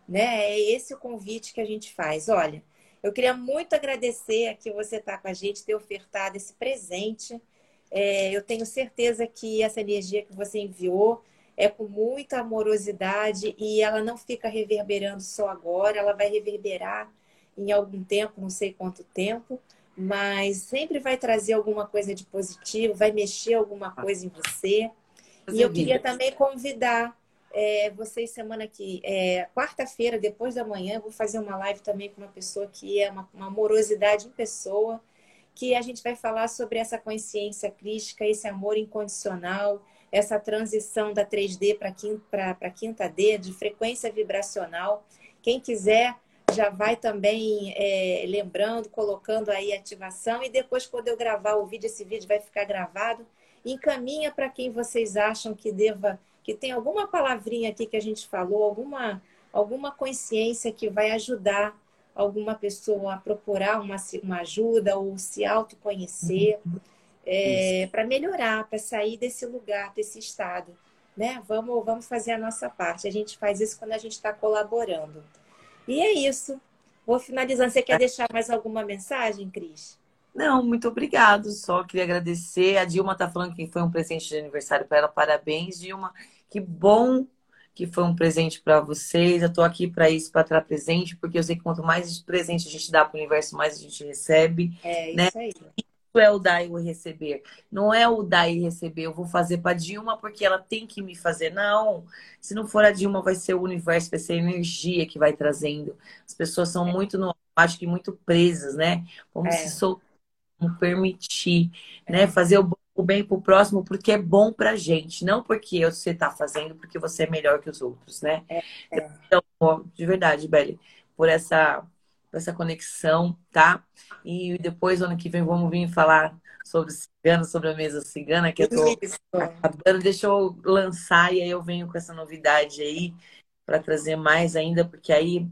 S1: né? É esse o convite que a gente faz. Olha, eu queria muito agradecer aqui você estar tá com a gente, ter ofertado esse presente. É, eu tenho certeza que essa energia que você enviou é com muita amorosidade e ela não fica reverberando só agora, ela vai reverberar em algum tempo, não sei quanto tempo, mas sempre vai trazer alguma coisa de positivo, vai mexer alguma coisa em você. E eu queria também convidar é, vocês semana que é, quarta-feira, depois da manhã, eu vou fazer uma live também com uma pessoa que é uma, uma amorosidade em pessoa, que a gente vai falar sobre essa consciência crítica, esse amor incondicional, essa transição da 3D para quinta, quinta D, de frequência vibracional. Quem quiser já vai também é, lembrando, colocando aí ativação e depois quando eu gravar o vídeo, esse vídeo vai ficar gravado encaminha para quem vocês acham que deva, que tem alguma palavrinha aqui que a gente falou, alguma, alguma consciência que vai ajudar alguma pessoa a procurar uma, uma ajuda ou se autoconhecer uhum. é, para melhorar, para sair desse lugar, desse estado. Né? Vamos, vamos fazer a nossa parte. A gente faz isso quando a gente está colaborando. E é isso. Vou finalizando. Você quer deixar mais alguma mensagem, Cris?
S2: Não, muito obrigado. Só queria agradecer. A Dilma está falando que foi um presente de aniversário para ela. Parabéns, Dilma. Que bom que foi um presente para vocês. Eu estou aqui para isso, para estar presente, porque eu sei que quanto mais presente a gente dá para o universo, mais a gente recebe.
S1: É né? isso aí.
S2: É o dar e o receber. Não é o dar e receber. Eu vou fazer para Dilma porque ela tem que me fazer. Não. Se não for a Dilma, vai ser o universo, vai ser a energia que vai trazendo. As pessoas são é. muito no acho que muito presas, né? Vamos é. se soltar permitir, né? Fazer o bem para o próximo porque é bom para gente, não porque você está fazendo porque você é melhor que os outros, né? É, é. Então, de verdade, Beli, por essa, por essa conexão, tá? E depois, ano que vem, vamos vir falar sobre cigano, sobre a mesa cigana, que eu tô acabando. Deixa eu lançar e aí eu venho com essa novidade aí para trazer mais ainda, porque aí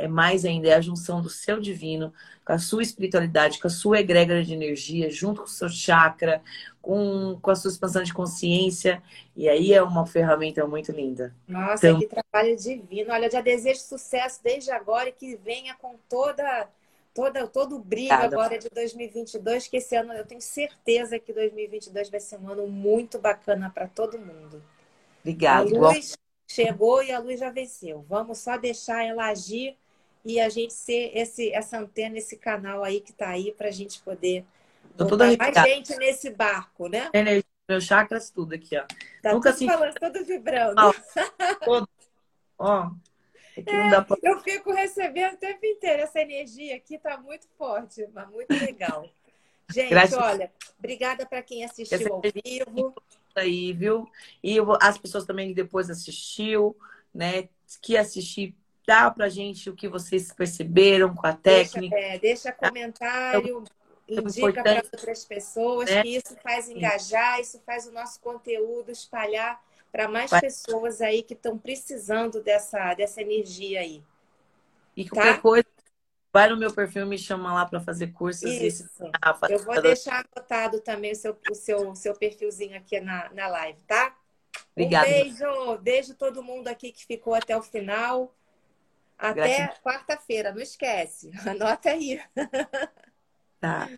S2: é mais ainda, é a junção do seu divino com a sua espiritualidade, com a sua egrégora de energia, junto com o seu chakra, com, com a sua expansão de consciência. E aí é uma ferramenta muito linda.
S1: Nossa, então... que trabalho divino. Olha, eu já desejo sucesso desde agora e que venha com toda, toda todo o brilho Obrigada. agora de 2022, que esse ano eu tenho certeza que 2022 vai ser um ano muito bacana para todo mundo.
S2: Obrigada.
S1: A luz chegou e a luz já venceu. Vamos só deixar ela agir e a gente ser esse, essa antena, esse canal aí que está aí para a gente poder
S2: Tô toda
S1: mais gente nesse barco, né?
S2: Energia, meus chakras, tudo aqui, ó.
S1: Tá Nunca tudo falando, tudo vibrando. Ó,
S2: todo. ó
S1: é, pra... Eu fico recebendo o tempo inteiro. Essa energia aqui tá muito forte, mas muito legal. (laughs) Gente, Graças... olha, obrigada para quem assistiu ao vivo.
S2: aí, viu? E as pessoas também que depois assistiu, né? Que assistir, dá pra gente o que vocês perceberam com a técnica.
S1: Deixa, é, deixa comentário, é, indica para outras pessoas, né? que isso faz engajar, isso faz o nosso conteúdo espalhar para mais Vai. pessoas aí que estão precisando dessa, dessa energia aí.
S2: E qualquer tá? coisa, vai no meu perfil, me chama lá para fazer cursos.
S1: Isso. E... Eu vou deixar anotado também o seu, o seu, seu perfilzinho aqui na, na live, tá?
S2: Obrigada.
S1: Um beijo, beijo todo mundo aqui que ficou até o final. Até quarta-feira, não esquece. (laughs) Anota aí.
S2: Tá.